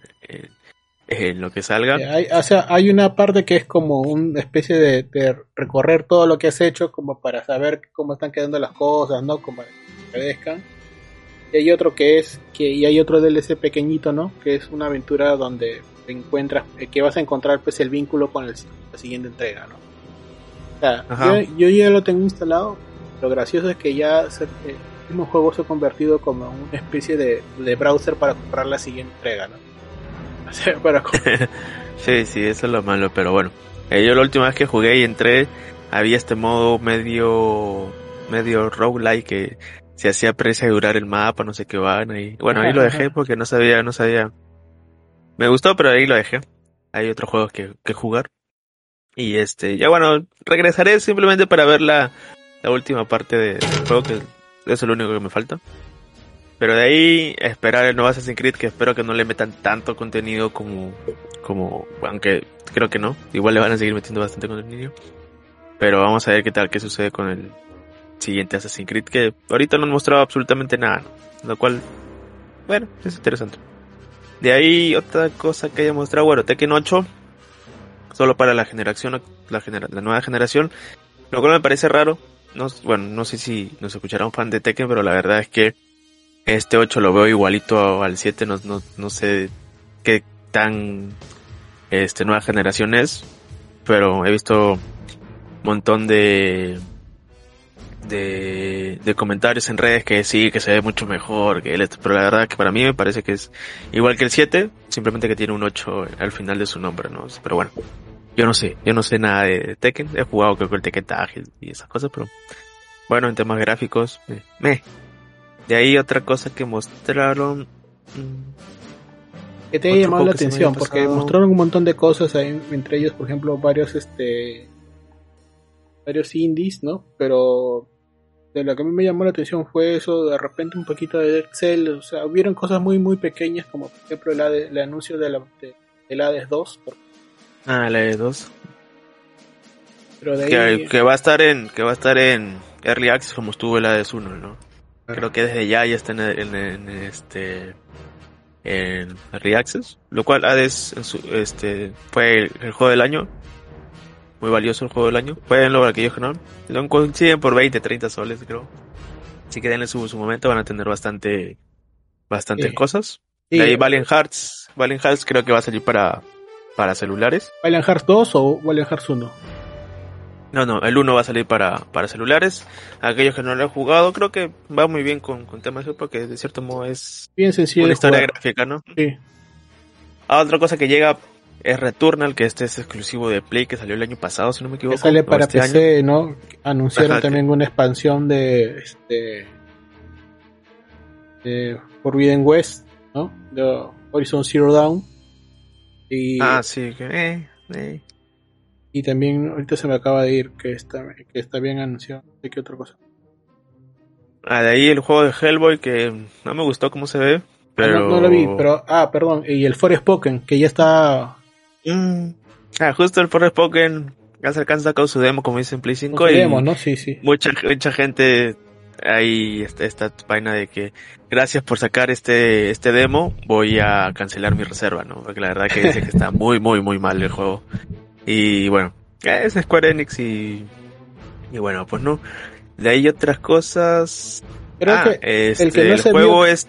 [SPEAKER 2] lo que salga.
[SPEAKER 1] Hay, o sea, hay una parte que es como una especie de, de, recorrer todo lo que has hecho como para saber cómo están quedando las cosas, ¿no? Como que crezcan. Y hay otro que es, que, y hay otro DLC pequeñito, ¿no? Que es una aventura donde encuentras, eh, que vas a encontrar pues el vínculo con la siguiente entrega, ¿no? O sea, yo, ya lo tengo instalado, lo gracioso es que ya el mismo juego se ha convertido como una especie de, browser para comprar la siguiente entrega, ¿no? Para
[SPEAKER 2] sí, sí, eso es lo malo, pero bueno. Eh, yo la última vez que jugué y entré, había este modo medio medio roguelike que se hacía preasegurar el mapa, no sé qué van ahí. Bueno, ahí lo dejé porque no sabía, no sabía me gustó, pero ahí lo dejé. Hay otros juegos que, que jugar. Y este, ya bueno, regresaré simplemente para ver la, la última parte del juego, que es lo único que me falta. Pero de ahí esperar el nuevo Assassin's Creed, que espero que no le metan tanto contenido como, como, aunque creo que no, igual le van a seguir metiendo bastante contenido. Pero vamos a ver qué tal, qué sucede con el siguiente Assassin's Creed, que ahorita no han mostrado absolutamente nada, lo cual, bueno, es interesante. De ahí otra cosa que haya mostrado, bueno, Tekken 8, solo para la generación, la, la nueva generación, lo cual me parece raro. No, bueno, no sé si nos escuchará un fan de Tekken, pero la verdad es que este 8 lo veo igualito al 7, no, no, no sé qué tan este nueva generación es, pero he visto un montón de de, comentarios en redes que sí, que se ve mucho mejor que el pero la verdad que para mí me parece que es igual que el 7, simplemente que tiene un 8 al final de su nombre, ¿no? Pero bueno, yo no sé, yo no sé nada de Tekken, he jugado creo que el Tekken Tag y esas cosas, pero bueno, en temas gráficos, me. De ahí otra cosa que mostraron,
[SPEAKER 1] Que te haya llamado la atención, porque mostraron un montón de cosas ahí, entre ellos, por ejemplo, varios este varios indies, ¿no? Pero de lo que a mí me llamó la atención fue eso, de repente un poquito de Dead Cell, o sea, hubieron cosas muy muy pequeñas, como por ejemplo el, el anuncio de la, de, del Hades 2.
[SPEAKER 2] Ah, el Hades 2. Pero de ahí... que, va a estar en que va a estar en Early Access como estuvo el Hades 1, ¿no? Creo que desde ya ya está en, en este en Early Access, lo cual Hades este, fue el, juego del año. Muy valioso el juego del año. Jueguenlo para aquellos que no. Lo consiguen por 20, 30 soles, creo. Así que denle su, su momento, van a tener bastante, bastantes cosas. Y ahí Valiant Hearts. Valiant Hearts creo que va a salir para, para celulares.
[SPEAKER 1] ¿Valiant Hearts 2 o Valiant Hearts 1?
[SPEAKER 2] No, no, el 1 va a salir para, para celulares. Aquellos que no lo han jugado, creo que va muy bien con, con temas porque de cierto modo es
[SPEAKER 1] bien sencillo
[SPEAKER 2] una historia gráfica, ¿no?
[SPEAKER 1] Sí.
[SPEAKER 2] Ah, otra cosa que llega es Returnal, que este es exclusivo de Play, que salió el año pasado, si no me equivoco. Que
[SPEAKER 1] sale para este PC, ¿no? Anunciaron también una expansión de este de Forbidden West, ¿no? De Horizon Zero Dawn.
[SPEAKER 2] Y... Ah, sí, que eh, eh.
[SPEAKER 1] Y también ahorita se me acaba de ir que está, que está bien anunciado. ¿De qué otra cosa?
[SPEAKER 2] Ah, de ahí el juego de Hellboy que no me gustó cómo se ve. Pero...
[SPEAKER 1] Ah, no, lo vi, pero... Ah, perdón. Y el Pokémon que ya está...
[SPEAKER 2] Mm. Ah, justo el Pokémon ya se alcanza a su demo, como dicen Play 5.
[SPEAKER 1] y demo, ¿no? Sí, sí.
[SPEAKER 2] Mucha, mucha gente ahí está esta vaina de que gracias por sacar este este demo voy a cancelar mi reserva no porque la verdad que dice que está muy muy muy mal el juego y bueno, es Square Enix y, y bueno, pues no. De ahí otras cosas.
[SPEAKER 1] Pero ah, que el que no
[SPEAKER 2] se juego es...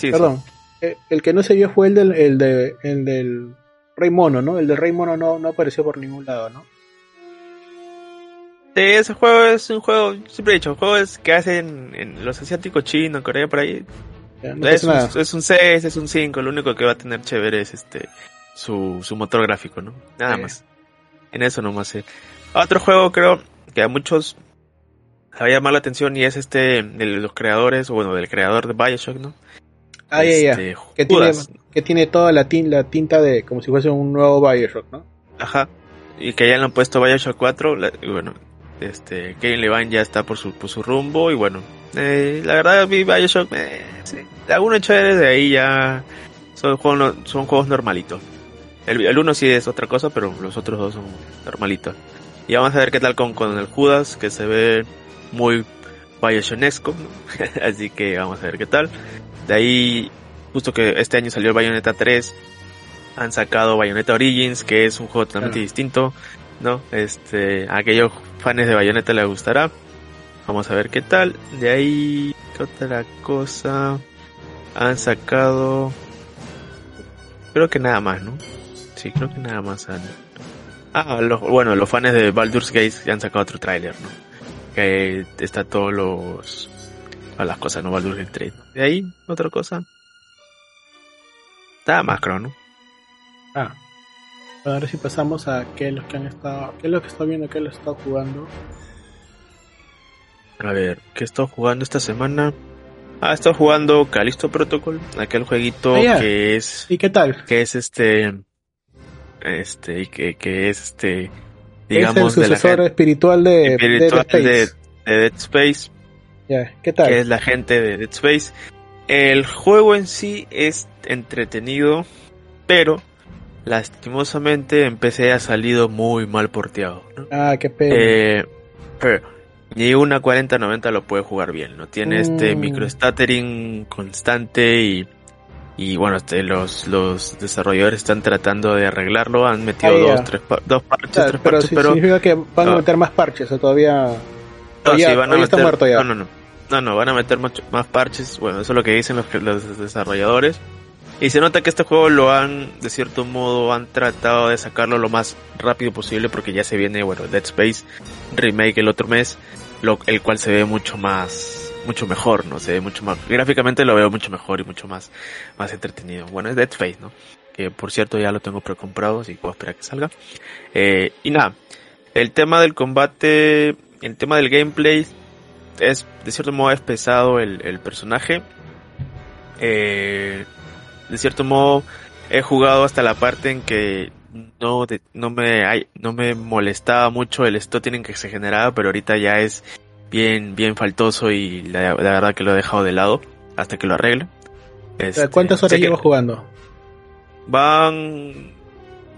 [SPEAKER 1] Perdón, eh, el que no se vio fue el del, el de, el del Rey Mono, ¿no? El del Rey Mono no, no apareció por ningún lado, ¿no?
[SPEAKER 2] Sí, ese juego es un juego, siempre he dicho, juegos que hacen en los asiáticos chinos, Corea, por ahí. es, un, es, un, 6, es un 5, lo único que va a tener chévere es este su, su motor gráfico, ¿no? Nada más. En eso nomás. sé. Otro juego creo que a muchos les va a llamar la atención y es este de los creadores, o bueno, del creador de Bioshock, ¿no?
[SPEAKER 1] Ah, ya, ya. Este, que tiene, que tiene toda la, la tinta de como si fuese un nuevo Bioshock, ¿no?
[SPEAKER 2] Ajá. Y que ya le han puesto Bioshock 4, y bueno, este, Kevin Levine ya está por su, por su rumbo y bueno, eh, la verdad vi Bioshock, eh, sí, algunos chéveres de ahí ya son juegos, son juegos normalitos. El, uno sí es otra cosa, pero los otros dos son normalitos. Y vamos a ver qué tal con, con el Judas, que se ve muy Bionesco, así que vamos a ver qué tal. De ahí, justo que este año salió el Bayonetta 3, han sacado Bayonetta Origins, que es un juego totalmente distinto, ¿no? Este, a aquellos fans de Bayonetta les gustará. Vamos a ver qué tal. De ahí, ¿qué otra cosa? Han sacado... Creo que nada más, ¿no? Sí, creo que nada más han... Ah, bueno, los fans de Baldur's Gate han sacado otro tráiler, ¿no? Que está todos los... A las cosas, ¿no? Baldur's Gate 3. De ahí, otra cosa. Nada más, creo, ¿no?
[SPEAKER 1] Ah. Ahora sí pasamos a qué es lo que han estado... ¿Qué es lo que está viendo? ¿Qué es lo que está jugando?
[SPEAKER 2] A ver, ¿qué he estado jugando esta semana? Ah, he estado jugando Callisto Protocol, aquel jueguito ah, que es...
[SPEAKER 1] ¿Y qué tal?
[SPEAKER 2] Que es este este, y que, que es este, digamos,
[SPEAKER 1] es el sucesor espiritual, de,
[SPEAKER 2] espiritual de, Dead Space.
[SPEAKER 1] ¿qué tal?
[SPEAKER 2] Que es la gente de Dead Space. El juego en sí es entretenido, pero lastimosamente empecé a salido muy mal porteado.
[SPEAKER 1] Ah, qué pena.
[SPEAKER 2] Eh, ni una 4090 lo puede jugar bien, ¿no? Tiene este mm. micro stuttering constante y y bueno, este, los, los desarrolladores están tratando de arreglarlo, han metido ah, dos, tres, dos parches, tres
[SPEAKER 1] pero
[SPEAKER 2] parches, pero...
[SPEAKER 1] significa que van a meter más parches o todavía...
[SPEAKER 2] No, sí, van a meter... muerto ya. No, no, no. No, no, van a meter mucho, más parches, bueno, eso es lo que dicen los, los desarrolladores. Y se nota que este juego lo han, de cierto modo, han tratado de sacarlo lo más rápido posible porque ya se viene, bueno, Dead Space Remake el otro mes, lo, el cual se ve mucho más mucho mejor, no sé, mucho más, gráficamente lo veo mucho mejor y mucho más, más entretenido. Bueno, es Dead Space, ¿no? Que por cierto ya lo tengo precomprado, así que puedo esperar que salga. Eh, y nada, el tema del combate, el tema del gameplay, es, de cierto modo es pesado el, el personaje. Eh, de cierto modo, he jugado hasta la parte en que no, no me no me molestaba mucho el tienen que se generaba, pero ahorita ya es bien, bien faltoso y la, verdad que lo he dejado de lado hasta que lo arregle.
[SPEAKER 1] Este, ¿Cuántas horas llevo jugando?
[SPEAKER 2] Van,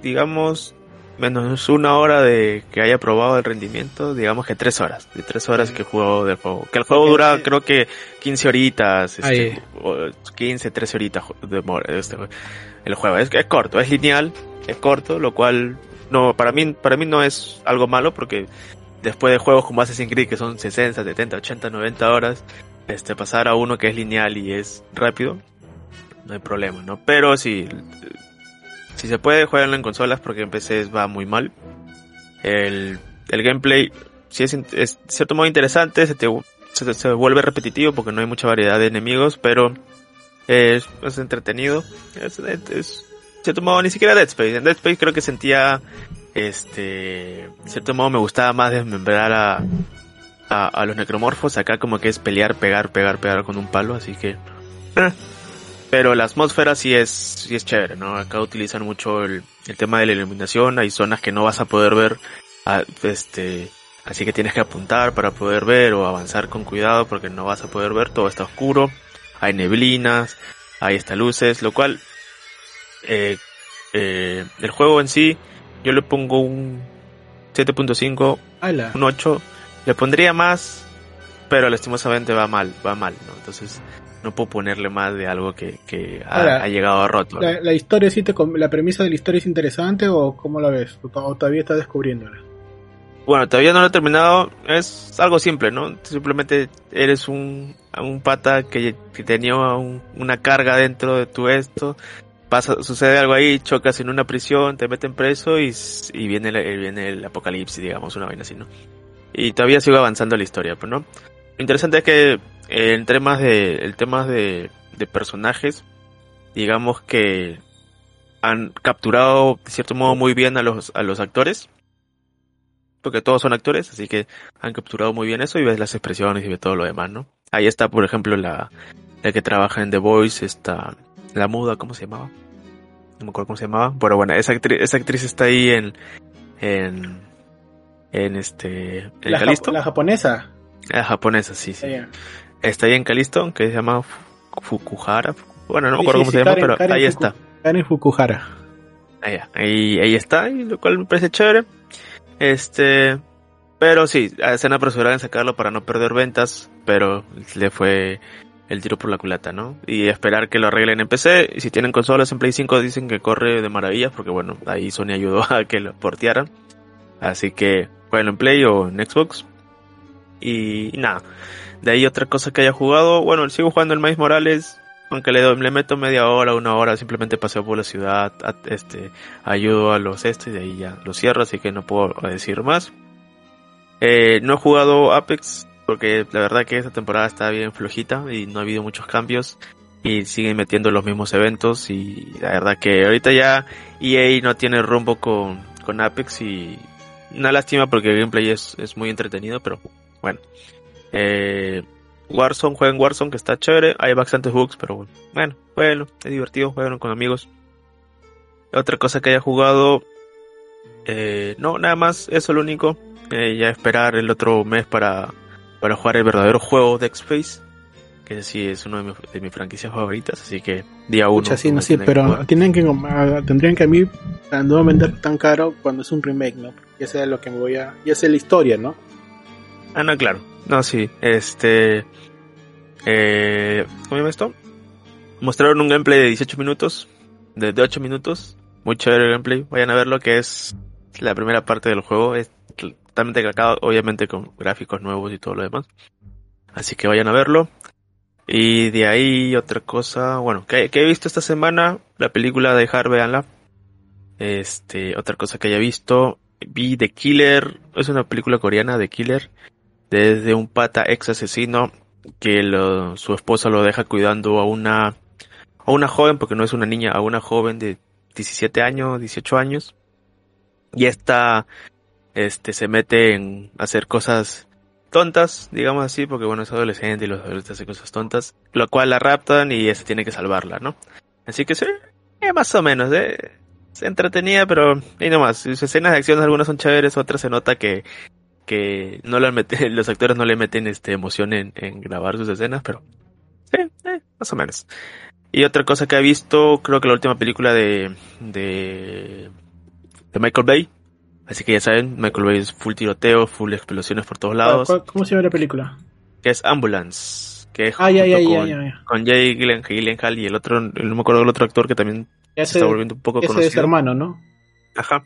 [SPEAKER 2] digamos, menos una hora de que haya probado el rendimiento, digamos que tres horas, de tres horas que jugado del juego. Que el juego dura creo que 15 horitas, este, 15, 13 horitas de este, el juego. Es, es corto, es lineal, es corto, lo cual no, para mí, para mí no es algo malo porque después de juegos como Assassin's Creed que son 60, 70, 80, 90 horas, este, pasar a uno que es lineal y es rápido, no hay problema, ¿no? Pero si si se puede, jueguenlo en consolas porque en PC va muy mal. El, el gameplay sí es, es de cierto modo interesante, se, te, se, vuelve repetitivo porque no hay mucha variedad de enemigos, pero es, entretenido. Es, es, modo ni siquiera Dead Space. En Dead Space creo que sentía, este, de cierto modo me gustaba más desmembrar a, a, los necromorfos. Acá como que es pelear, pegar, pegar, pegar con un palo, así que... Eh, pero la atmósfera sí es, sí es chévere, ¿no? Acá utilizan mucho el, el tema de la iluminación, hay zonas que no vas a poder ver, este, así que tienes que apuntar para poder ver o avanzar con cuidado porque no vas a poder ver, todo está oscuro, hay neblinas, hay hasta luces, lo cual, eh, eh, el juego en sí, yo le pongo un 7.5, un 8, le pondría más, pero lastimosamente va mal, va mal, ¿no? Entonces, no puedo ponerle más de algo que, que ha, llegado a roto.
[SPEAKER 1] La, historia sí te, la premisa de la historia es interesante o cómo la ves? ¿O todavía estás descubriéndola?
[SPEAKER 2] Bueno, todavía no lo he terminado. Es algo simple, ¿no? Simplemente eres un, un pata que, tenía una carga dentro de tu esto. Pasa, sucede algo ahí, chocas en una prisión, te meten preso y, y viene, el, viene el apocalipsis, digamos, una vaina así, ¿no? Y todavía sigo avanzando la historia, pues, ¿no? Lo interesante es que en temas de, el tema de, de personajes, digamos que han capturado de cierto modo muy bien a los, a los actores. Porque todos son actores, así que han capturado muy bien eso y ves las expresiones y ves todo lo demás, ¿no? Ahí está, por ejemplo, la, la que trabaja en The Voice, está la muda, ¿cómo se llamaba? No me acuerdo cómo se llamaba. Pero bueno, esa actriz, esa actriz está ahí en, en, en este, en
[SPEAKER 1] la, la japonesa.
[SPEAKER 2] La japonesa, sí, sí está ahí en Calisto, que se llama Fukuhara. Bueno, no me acuerdo cómo se llama, pero ahí está.
[SPEAKER 1] Karen Fukuhara.
[SPEAKER 2] Ahí, ahí, ahí está, y lo cual me parece chévere. Este, pero sí, se han apresurado en sacarlo para no perder ventas, pero le fue el tiro por la culata, ¿no? Y esperar que lo arreglen en PC. Y si tienen consolas en Play 5 dicen que corre de maravilla, porque bueno, ahí Sony ayudó a que lo portearan. Así que, bueno, en Play o en Xbox. Y, nada. De ahí otra cosa que haya jugado, bueno, sigo jugando el Maíz Morales, aunque le, le meto media hora, una hora, simplemente paseo por la ciudad, este, ayudo a los estos y de ahí ya lo cierro, así que no puedo decir más. Eh, no he jugado Apex, porque la verdad que esta temporada está bien flojita y no ha habido muchos cambios y siguen metiendo los mismos eventos y la verdad que ahorita ya EA no tiene rumbo con, con Apex y una lástima porque el gameplay es, es muy entretenido, pero bueno. Eh, Warzone, jueguen Warzone, que está chévere. Hay bastantes bugs, pero bueno, bueno, es divertido, juegan con amigos. Otra cosa que haya jugado, eh, no, nada más, eso es lo único. Eh, ya esperar el otro mes para, para jugar el verdadero juego de X-Face, que sí es uno de, mis franquicias favoritas, así que día uno.
[SPEAKER 1] sí, no, sí, pero tienen que, ah, tendrían que a mí no vender tan caro cuando es un remake, ¿no? Ya sea lo que me voy a, ya sé la historia, ¿no?
[SPEAKER 2] Ah, no, claro. No, sí. Este. Eh, ¿Cómo llama esto? Mostraron un gameplay de 18 minutos. De, 8 minutos. Muy chévere el gameplay. Vayan a verlo, que es la primera parte del juego. Es totalmente cacado, obviamente con gráficos nuevos y todo lo demás. Así que vayan a verlo. Y de ahí otra cosa, bueno, que, he visto esta semana, la película de Harvey Anla. Este, otra cosa que haya visto, vi The Killer, es una película coreana de Killer desde un pata ex asesino que su esposa lo deja cuidando a una, a una joven, porque no es una niña, a una joven de 17 años, 18 años. Y esta, este, se mete en hacer cosas tontas, digamos así, porque bueno, es adolescente y los adolescentes hacen cosas tontas, lo cual la raptan y ese tiene que salvarla, ¿no? Así que sí, Eh, más o menos, eh. Se entretenía, pero y nomás. Sus escenas de acción algunas son chéveres, otras se nota que que no le meten, los actores no le meten este emoción en, en grabar sus escenas, pero sí, eh, más o menos. Y otra cosa que he visto, creo que la última película de, de, de Michael Bay. Así que ya saben, Michael Bay es full tiroteo, full explosiones por todos lados.
[SPEAKER 1] ¿Cómo se llama la película?
[SPEAKER 2] Que es Ambulance. Que es
[SPEAKER 1] Ah, ya, ya, ya,
[SPEAKER 2] con,
[SPEAKER 1] ya,
[SPEAKER 2] con Jay Gyllen- Gyllenhaal y el otro, no me acuerdo del otro actor que también se está volviendo un poco
[SPEAKER 1] ese es
[SPEAKER 2] conocido.
[SPEAKER 1] hermano, ¿no?
[SPEAKER 2] Ajá.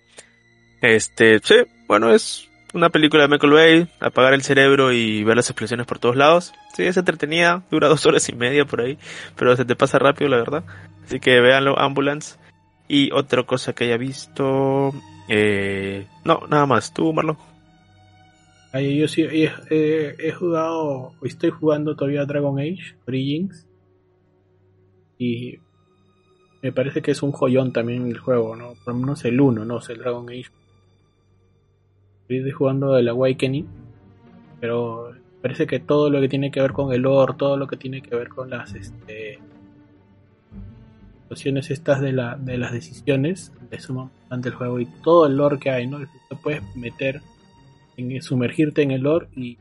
[SPEAKER 2] Este, sí, bueno, es una película de Michael Bay, apagar el cerebro y ver las explosiones por todos lados. Sí, es entretenida, dura dos horas y media por ahí, pero se te pasa rápido, la verdad. Así que véanlo, Ambulance. Y otra cosa que haya visto, eh, no, nada más. ¿Tú, Marlon?
[SPEAKER 1] Ay, yo sí he, he- jugado, estoy jugando todavía Dragon Age Origins y me parece que es un joyón también el juego, ¿no? Por lo menos el 1, no sea, el Dragon Age. Estoy jugando el Awakening, pero parece que todo lo que tiene que ver con el lore, todo lo que tiene que ver con las este situaciones estas de, la, de las decisiones, le suman bastante el juego y todo el lore que hay, ¿no? Te puedes meter en sumergirte en el lore y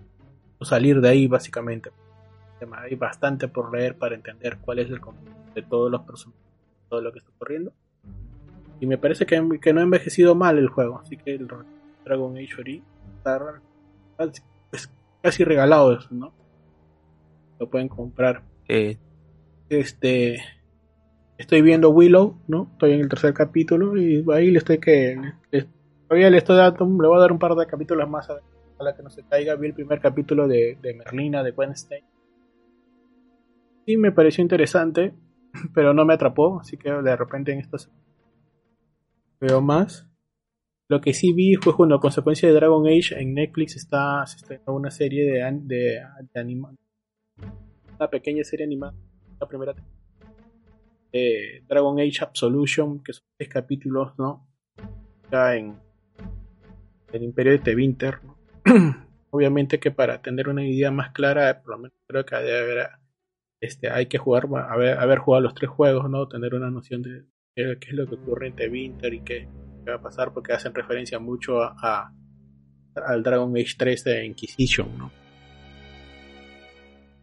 [SPEAKER 1] salir de ahí básicamente. Hay bastante por leer para entender cuál es el contexto de todos los personajes, todo lo que está ocurriendo. Y me parece que, que no ha envejecido mal el juego, así que el Dragon Age Ori está casi- es casi regalado eso, ¿no? Lo pueden comprar.
[SPEAKER 2] Eh,
[SPEAKER 1] Este estoy viendo Willow, ¿no? Estoy en el tercer capítulo y ahí le estoy que todavía le estoy dando, le voy a dar un par de capítulos más a, la que no se caiga. Vi el primer capítulo de, de Merlina de Wednesday. Sí me pareció interesante, pero no me atrapó, así que de repente en estos veo más. Lo que sí vi fue bueno, consecuencia de Dragon Age en Netflix está se estrenó una serie de, de, de anima una pequeña serie animada la primera de Dragon Age Absolution que son tres capítulos no ya en el Imperio de Tevinter ¿no? obviamente que para tener una idea más clara por lo menos creo que haber, este hay que jugar haber, haber jugado los tres juegos no tener una noción de qué, es lo que ocurre en Tevinter y qué, va a pasar porque hacen referencia mucho a, a- al Dragon Age 3 de Inquisition no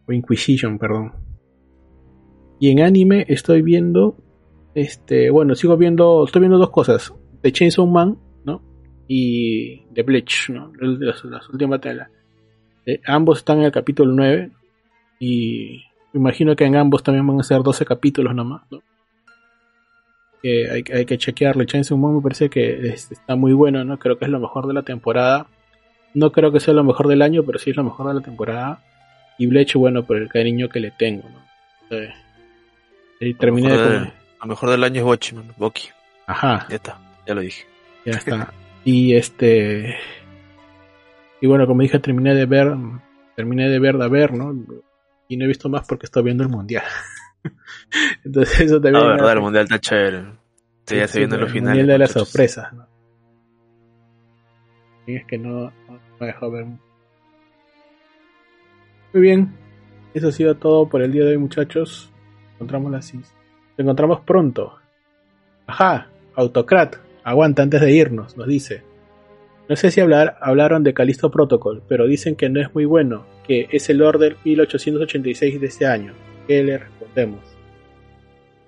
[SPEAKER 1] o Inquisition, perdón. Y en anime estoy viendo, este, bueno, sigo viendo, estoy viendo dos cosas, The Chainsaw Man, ¿no? Y The Bleach, ¿no? Las, últimas telas. Eh, ambos están en el capítulo 9 y imagino que en ambos también van a ser 12 capítulos nomás, ¿no? Que hay, hay que chequearle. Chainsaw Man me parece que está muy bueno, ¿no? Creo que es lo mejor de la temporada. No creo que sea lo mejor del año, pero sí es lo mejor de la temporada. Y Bleach, bueno, por el cariño que le tengo, ¿no? Eh, y terminé de comer.
[SPEAKER 2] lo mejor del año es Watchmen, Boki.
[SPEAKER 1] Ajá,
[SPEAKER 2] Ya está, ya lo dije.
[SPEAKER 1] ya está. Y este. Y bueno, como dije, terminé de ver. Terminé de ver, de ver, ¿no? Y no he visto más porque estoy viendo el mundial. Entonces, eso también.
[SPEAKER 2] Ah, verdad, el mundial está chévere. Sí, ya se vienen los
[SPEAKER 1] el
[SPEAKER 2] finales.
[SPEAKER 1] mundial de las sorpresas, ¿no? Y es que no, no me dejó ver. Muy bien, eso ha sido todo por el día de hoy, muchachos. Encontramos las Nos encontramos pronto. Ajá, Autocrat, aguanta antes de irnos, nos dice. No sé si hablar, hablaron de Calisto Protocol, pero dicen que no es muy bueno, que es el Order 1886 de este año. ¿Qué le respondemos?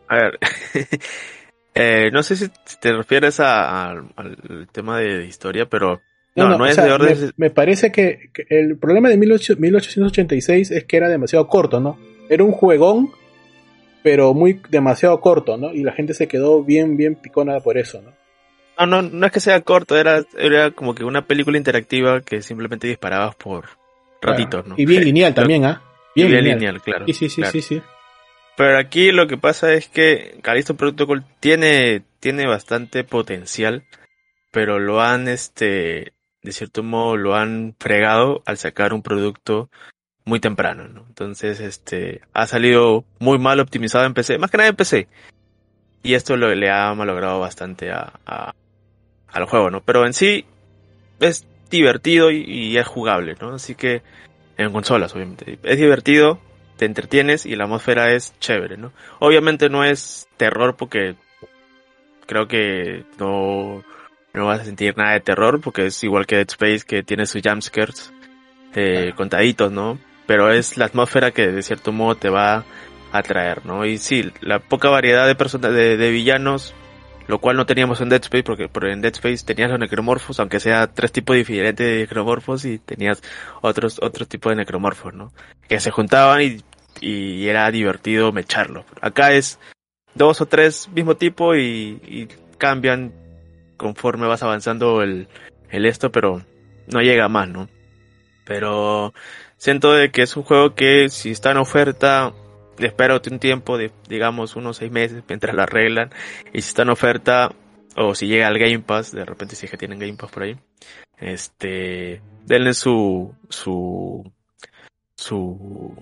[SPEAKER 2] A ver, eh, no sé si te refieres a- a- al tema de historia, pero no, no, es
[SPEAKER 1] sea,
[SPEAKER 2] de orden.
[SPEAKER 1] Me, me parece que, que el problema de 18 1886 es que era demasiado corto, ¿no? Era un juegón, pero muy demasiado corto, ¿no? Y la gente se quedó bien, bien picona por eso, ¿no?
[SPEAKER 2] No, no, no es que sea corto, era, era como que una película interactiva que simplemente disparabas por ratitos, ¿no?
[SPEAKER 1] Y bien lineal también, ¿ah?
[SPEAKER 2] Y
[SPEAKER 1] Bien,
[SPEAKER 2] bien
[SPEAKER 1] lineal.
[SPEAKER 2] lineal, claro.
[SPEAKER 1] Sí, sí, sí,
[SPEAKER 2] claro.
[SPEAKER 1] sí, sí.
[SPEAKER 2] Pero aquí lo que pasa es que Callisto Protocol tiene, tiene bastante potencial, pero lo han, este, de cierto modo, lo han fregado al sacar un producto muy temprano, ¿no? Entonces, este, ha salido muy mal optimizado en PC, más que nada en PC. Y esto lo, le ha malogrado bastante a, a- al juego, ¿no? Pero en sí es divertido y, y es jugable, ¿no? Así que en consolas, obviamente. Es divertido, te entretienes y la atmósfera es chévere, ¿no? Obviamente no es terror porque creo que no, no vas a sentir nada de terror porque es igual que Dead Space que tiene sus jumpscares eh, contaditos, ¿no? Pero es la atmósfera que de cierto modo te va a atraer, ¿no? Y sí, la poca variedad de personas, de, villanos, lo cual no teníamos en Dead Space, porque, en Dead Space tenías los necromorfos, aunque sea tres tipos diferentes de necromorfos, y tenías otros, otros tipos de necromorfos, ¿no? Que se juntaban y, y era divertido mecharlos. Acá es dos o tres mismo tipo y, y cambian conforme vas avanzando el, el esto, pero no llega más, ¿no? Pero siento de que es un juego que si está en oferta, espero un tiempo, de, digamos unos seis meses mientras lo arreglan. Y si está en oferta, o si llega al Game Pass, de repente si es que tienen Game Pass por ahí, este, denle su, su, su,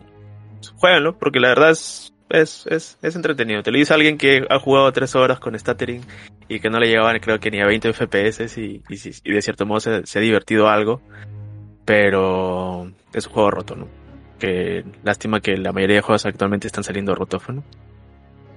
[SPEAKER 2] su jueguenlo, porque la verdad es, es, es, es entretenido. Te lo dice alguien que ha jugado tres horas con Stuttering y que no le llegaban creo que ni a 20 FPS y, y, y de cierto modo se, se ha divertido algo pero es un juego roto, ¿no? Que lástima que la mayoría de juegos actualmente están saliendo rotos, ¿no?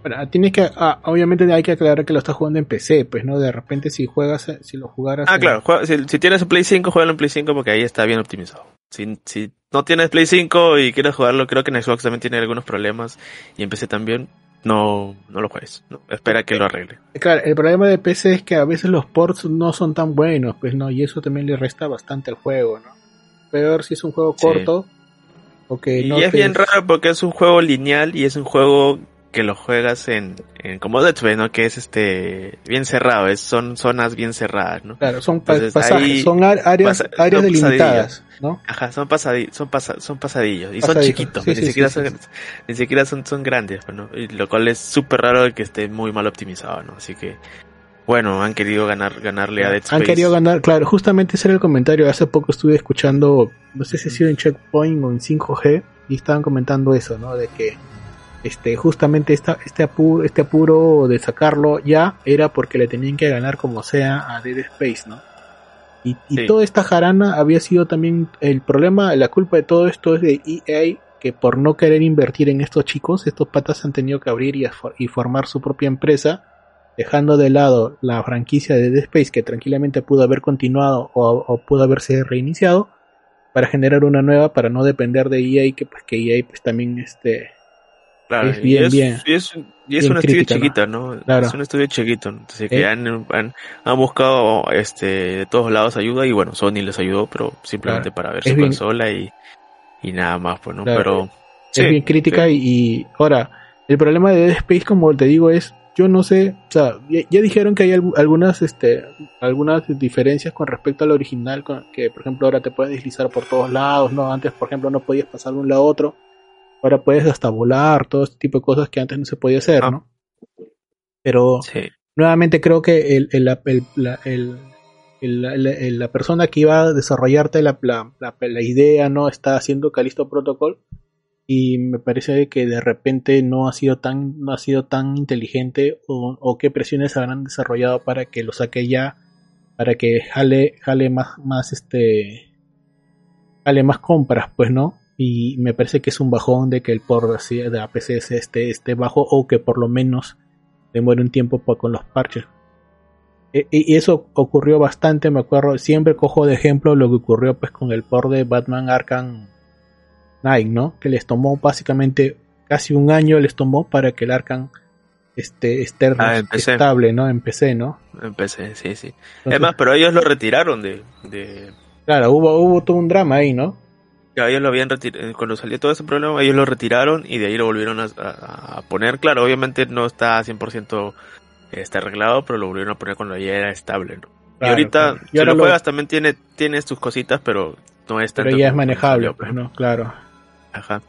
[SPEAKER 1] Bueno, tienes que, ah, obviamente hay que aclarar que lo estás jugando en PC, pues, ¿no? De repente si juegas, si lo jugaras...
[SPEAKER 2] Ah, claro, si, tienes un Play 5, juégalo en Play 5 porque ahí está bien optimizado. Si, si no tienes Play 5 y quieres jugarlo, creo que en Xbox también tiene algunos problemas y en PC también, no, no lo juegues. No, espera que lo arregle.
[SPEAKER 1] Claro, el problema de PC es que a veces los ports no son tan buenos, pues, ¿no? Y eso también le resta bastante al juego, ¿no? Peor si es un juego corto.
[SPEAKER 2] O que y es bien raro porque es un juego lineal y es un juego que lo juegas en, en como Space, ¿no? Que es este bien cerrado, es, son zonas bien cerradas, ¿no?
[SPEAKER 1] Claro, son pasajes, son áreas, áreas delimitadas, ¿no?
[SPEAKER 2] Ajá, son pasadillos, son, son pasadillos y son chiquitos, ni, siquiera son, ni siquiera son, son grandes, ¿no? Y lo cual es súper raro que esté muy mal optimizado, ¿no? Así que bueno, han querido ganar, ganarle a Dead Space.
[SPEAKER 1] Han querido ganar, claro, justamente ese era el comentario. Hace poco estuve escuchando, no sé si ha sido en Checkpoint o en 5G, y estaban comentando eso, ¿no? De que este justamente esta, este, apuro, este apuro de sacarlo ya era porque le tenían que ganar como sea a Dead Space, ¿no? Y, y toda esta jarana había sido también el problema, la culpa de todo esto es de EA que por no querer invertir en estos chicos, estos patas han tenido que abrir y formar su propia empresa dejando de lado la franquicia de Dead Space que tranquilamente pudo haber continuado o, pudo haberse reiniciado para generar una nueva para no depender de EA que pues que EA pues también este
[SPEAKER 2] es bien y es, bien y es, y es un estudio chiquito no, es un estudio chiquito entonces que ¿Eh? han, han, han, buscado este de todos lados ayuda y bueno Sony les ayudó pero simplemente para ver su consola y, y nada más pues no pero
[SPEAKER 1] es bien crítica y, y ahora el problema de Dead Space como te digo es yo no sé, o sea, ya, dijeron que hay algunas, este, algunas diferencias con respecto al original, que por ejemplo ahora te puedes deslizar por todos lados, ¿no? Antes, por ejemplo, no podías pasar de un lado a otro, ahora puedes hasta volar, todo este tipo de cosas que antes no se podía hacer, ¿no? Pero nuevamente creo que el, el, el, la persona que iba a desarrollarte la, la, la, idea, ¿no? Está haciendo Calisto Protocol y me parece que de repente no ha sido tan no ha sido tan inteligente o, qué presiones habrán desarrollado para que lo saque ya para que jale jale más más este jale más compras pues no y me parece que es un bajón de que el por de APC esté, esté bajo o que por lo menos demore un tiempo con los parches. E, y eso ocurrió bastante me acuerdo siempre cojo de ejemplo lo que ocurrió pues con el por de Batman Arkham Nike, ¿no? Que les tomó básicamente casi un año les tomó para que el Arkham esté, esté ah, estable, ¿no? En PC, ¿no?
[SPEAKER 2] En PC, sí, sí. Además, pero ellos lo retiraron de,
[SPEAKER 1] Claro, hubo, hubo todo un drama ahí, ¿no?
[SPEAKER 2] Ya, ellos lo habían retirado, eh, cuando salió todo ese problema, ellos lo retiraron y de ahí lo volvieron a, poner. Claro, obviamente no está 100% está arreglado, pero lo volvieron a poner cuando ya era estable, ¿no? y ahorita, si lo, juegas, también tiene, tiene sus cositas, pero no es
[SPEAKER 1] Pero ya es manejable, pues, ¿no? Claro.
[SPEAKER 2] Ajá.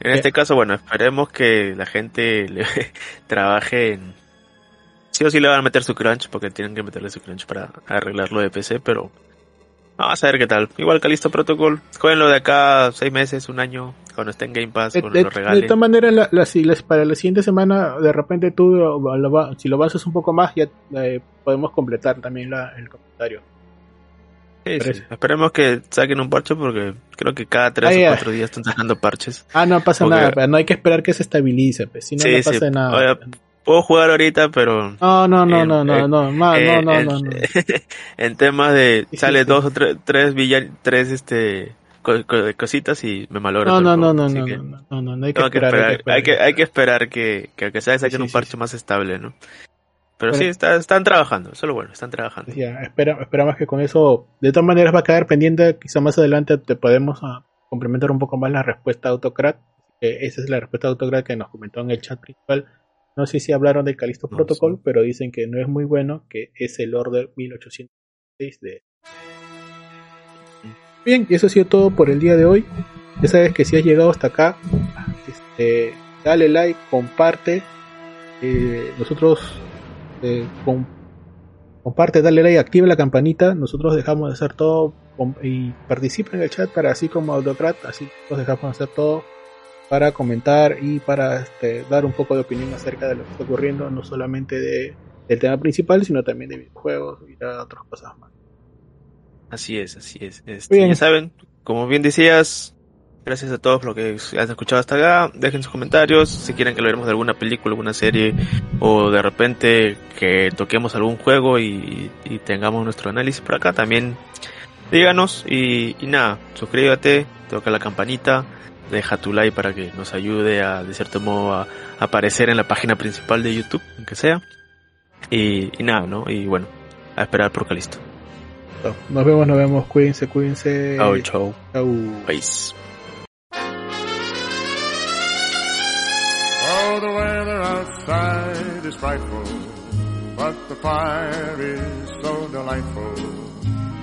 [SPEAKER 2] En este caso, bueno, esperemos que la gente le trabaje en... Sí o sí le van a meter su crunch, porque tienen que meterle su crunch para arreglarlo de PC, pero vamos a ver qué tal. Igual Calisto Protocol, lo de acá seis meses, un año, cuando esté en Game Pass, cuando lo regalen.
[SPEAKER 1] De todas maneras, la, para la siguiente semana, de repente tú, si lo avanzas un poco más, ya eh, podemos completar también el comentario.
[SPEAKER 2] Esperemos que saquen un parche porque creo que cada 3 o 4 días están sacando parches.
[SPEAKER 1] Ah, no pasa nada, no hay que esperar que se estabilice, pues, si no, no pasa nada.
[SPEAKER 2] puedo jugar ahorita, pero...
[SPEAKER 1] No, no, no, no, no, no, no,
[SPEAKER 2] en,
[SPEAKER 1] no,
[SPEAKER 2] en-
[SPEAKER 1] no, no.
[SPEAKER 2] en temas de...
[SPEAKER 1] Sí, sí,
[SPEAKER 2] sale
[SPEAKER 1] sí.
[SPEAKER 2] dos o tres, tres villan, tres, este... co- co- cositas y me malogra.
[SPEAKER 1] No, no, no, no, no,
[SPEAKER 2] que
[SPEAKER 1] no, no, no, no hay que
[SPEAKER 2] que
[SPEAKER 1] esperar,
[SPEAKER 2] hay que, hay que esperar que, que aunque sea saquen
[SPEAKER 1] Sí,
[SPEAKER 2] un
[SPEAKER 1] sí,
[SPEAKER 2] parche
[SPEAKER 1] sí.
[SPEAKER 2] más estable, ¿no? Pero
[SPEAKER 1] Bueno.
[SPEAKER 2] sí, está, están trabajando, eso es lo bueno, están trabajando.
[SPEAKER 1] Ya, espera, esperamos que con eso, de todas maneras va a quedar pendiente, quizá más adelante te podemos ah, complementar un poco más la respuesta de Autocrat. esa es la respuesta de Autocrat que nos comentó en el chat principal. No sé si hablaron de Calisto
[SPEAKER 2] No,
[SPEAKER 1] Protocol,
[SPEAKER 2] sí.
[SPEAKER 1] pero dicen que no es muy bueno, que es el Order 1806 de... Bien, y eso ha sido todo por el día de hoy. Ya sabes que si has llegado hasta acá, este, dale like, comparte. Eh, nosotros eh, con- comparte, dale like, activa la campanita. Nosotros dejamos de hacer todo y participa en el chat para así como Autocrat, así nos dejamos de hacer todo para comentar y para este, dar un poco de opinión acerca de lo que está ocurriendo, no solamente de, del tema principal, sino también de videojuegos y de otras cosas más.
[SPEAKER 2] Así es, así es. Este,
[SPEAKER 1] Bien.
[SPEAKER 2] ya saben, como bien decías, gracias a todos por lo que han escuchado hasta acá. Dejen sus comentarios si quieren que hablemos de alguna película, alguna serie o de repente que toquemos algún juego y, y tengamos nuestro análisis por acá. También díganos y, y nada, suscríbete, toca la campanita, deja tu like para que nos ayude a, de cierto modo, a, a aparecer en la página principal de YouTube, aunque sea. Y, y nada, ¿no? Y bueno, a esperar por Calisto.
[SPEAKER 1] Nos vemos, nos vemos, cuídense, cuídense.
[SPEAKER 2] Chao, chao.
[SPEAKER 1] Chau.
[SPEAKER 2] Peace.
[SPEAKER 3] Outside is frightful, but the fire is so delightful.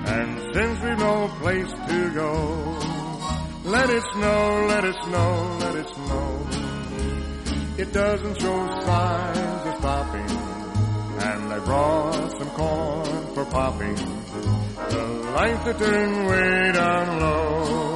[SPEAKER 3] And since we've no place to go, let it snow, let it snow, let it snow. It doesn't show signs of stopping, and I brought some corn for popping. The lights are turned way down low.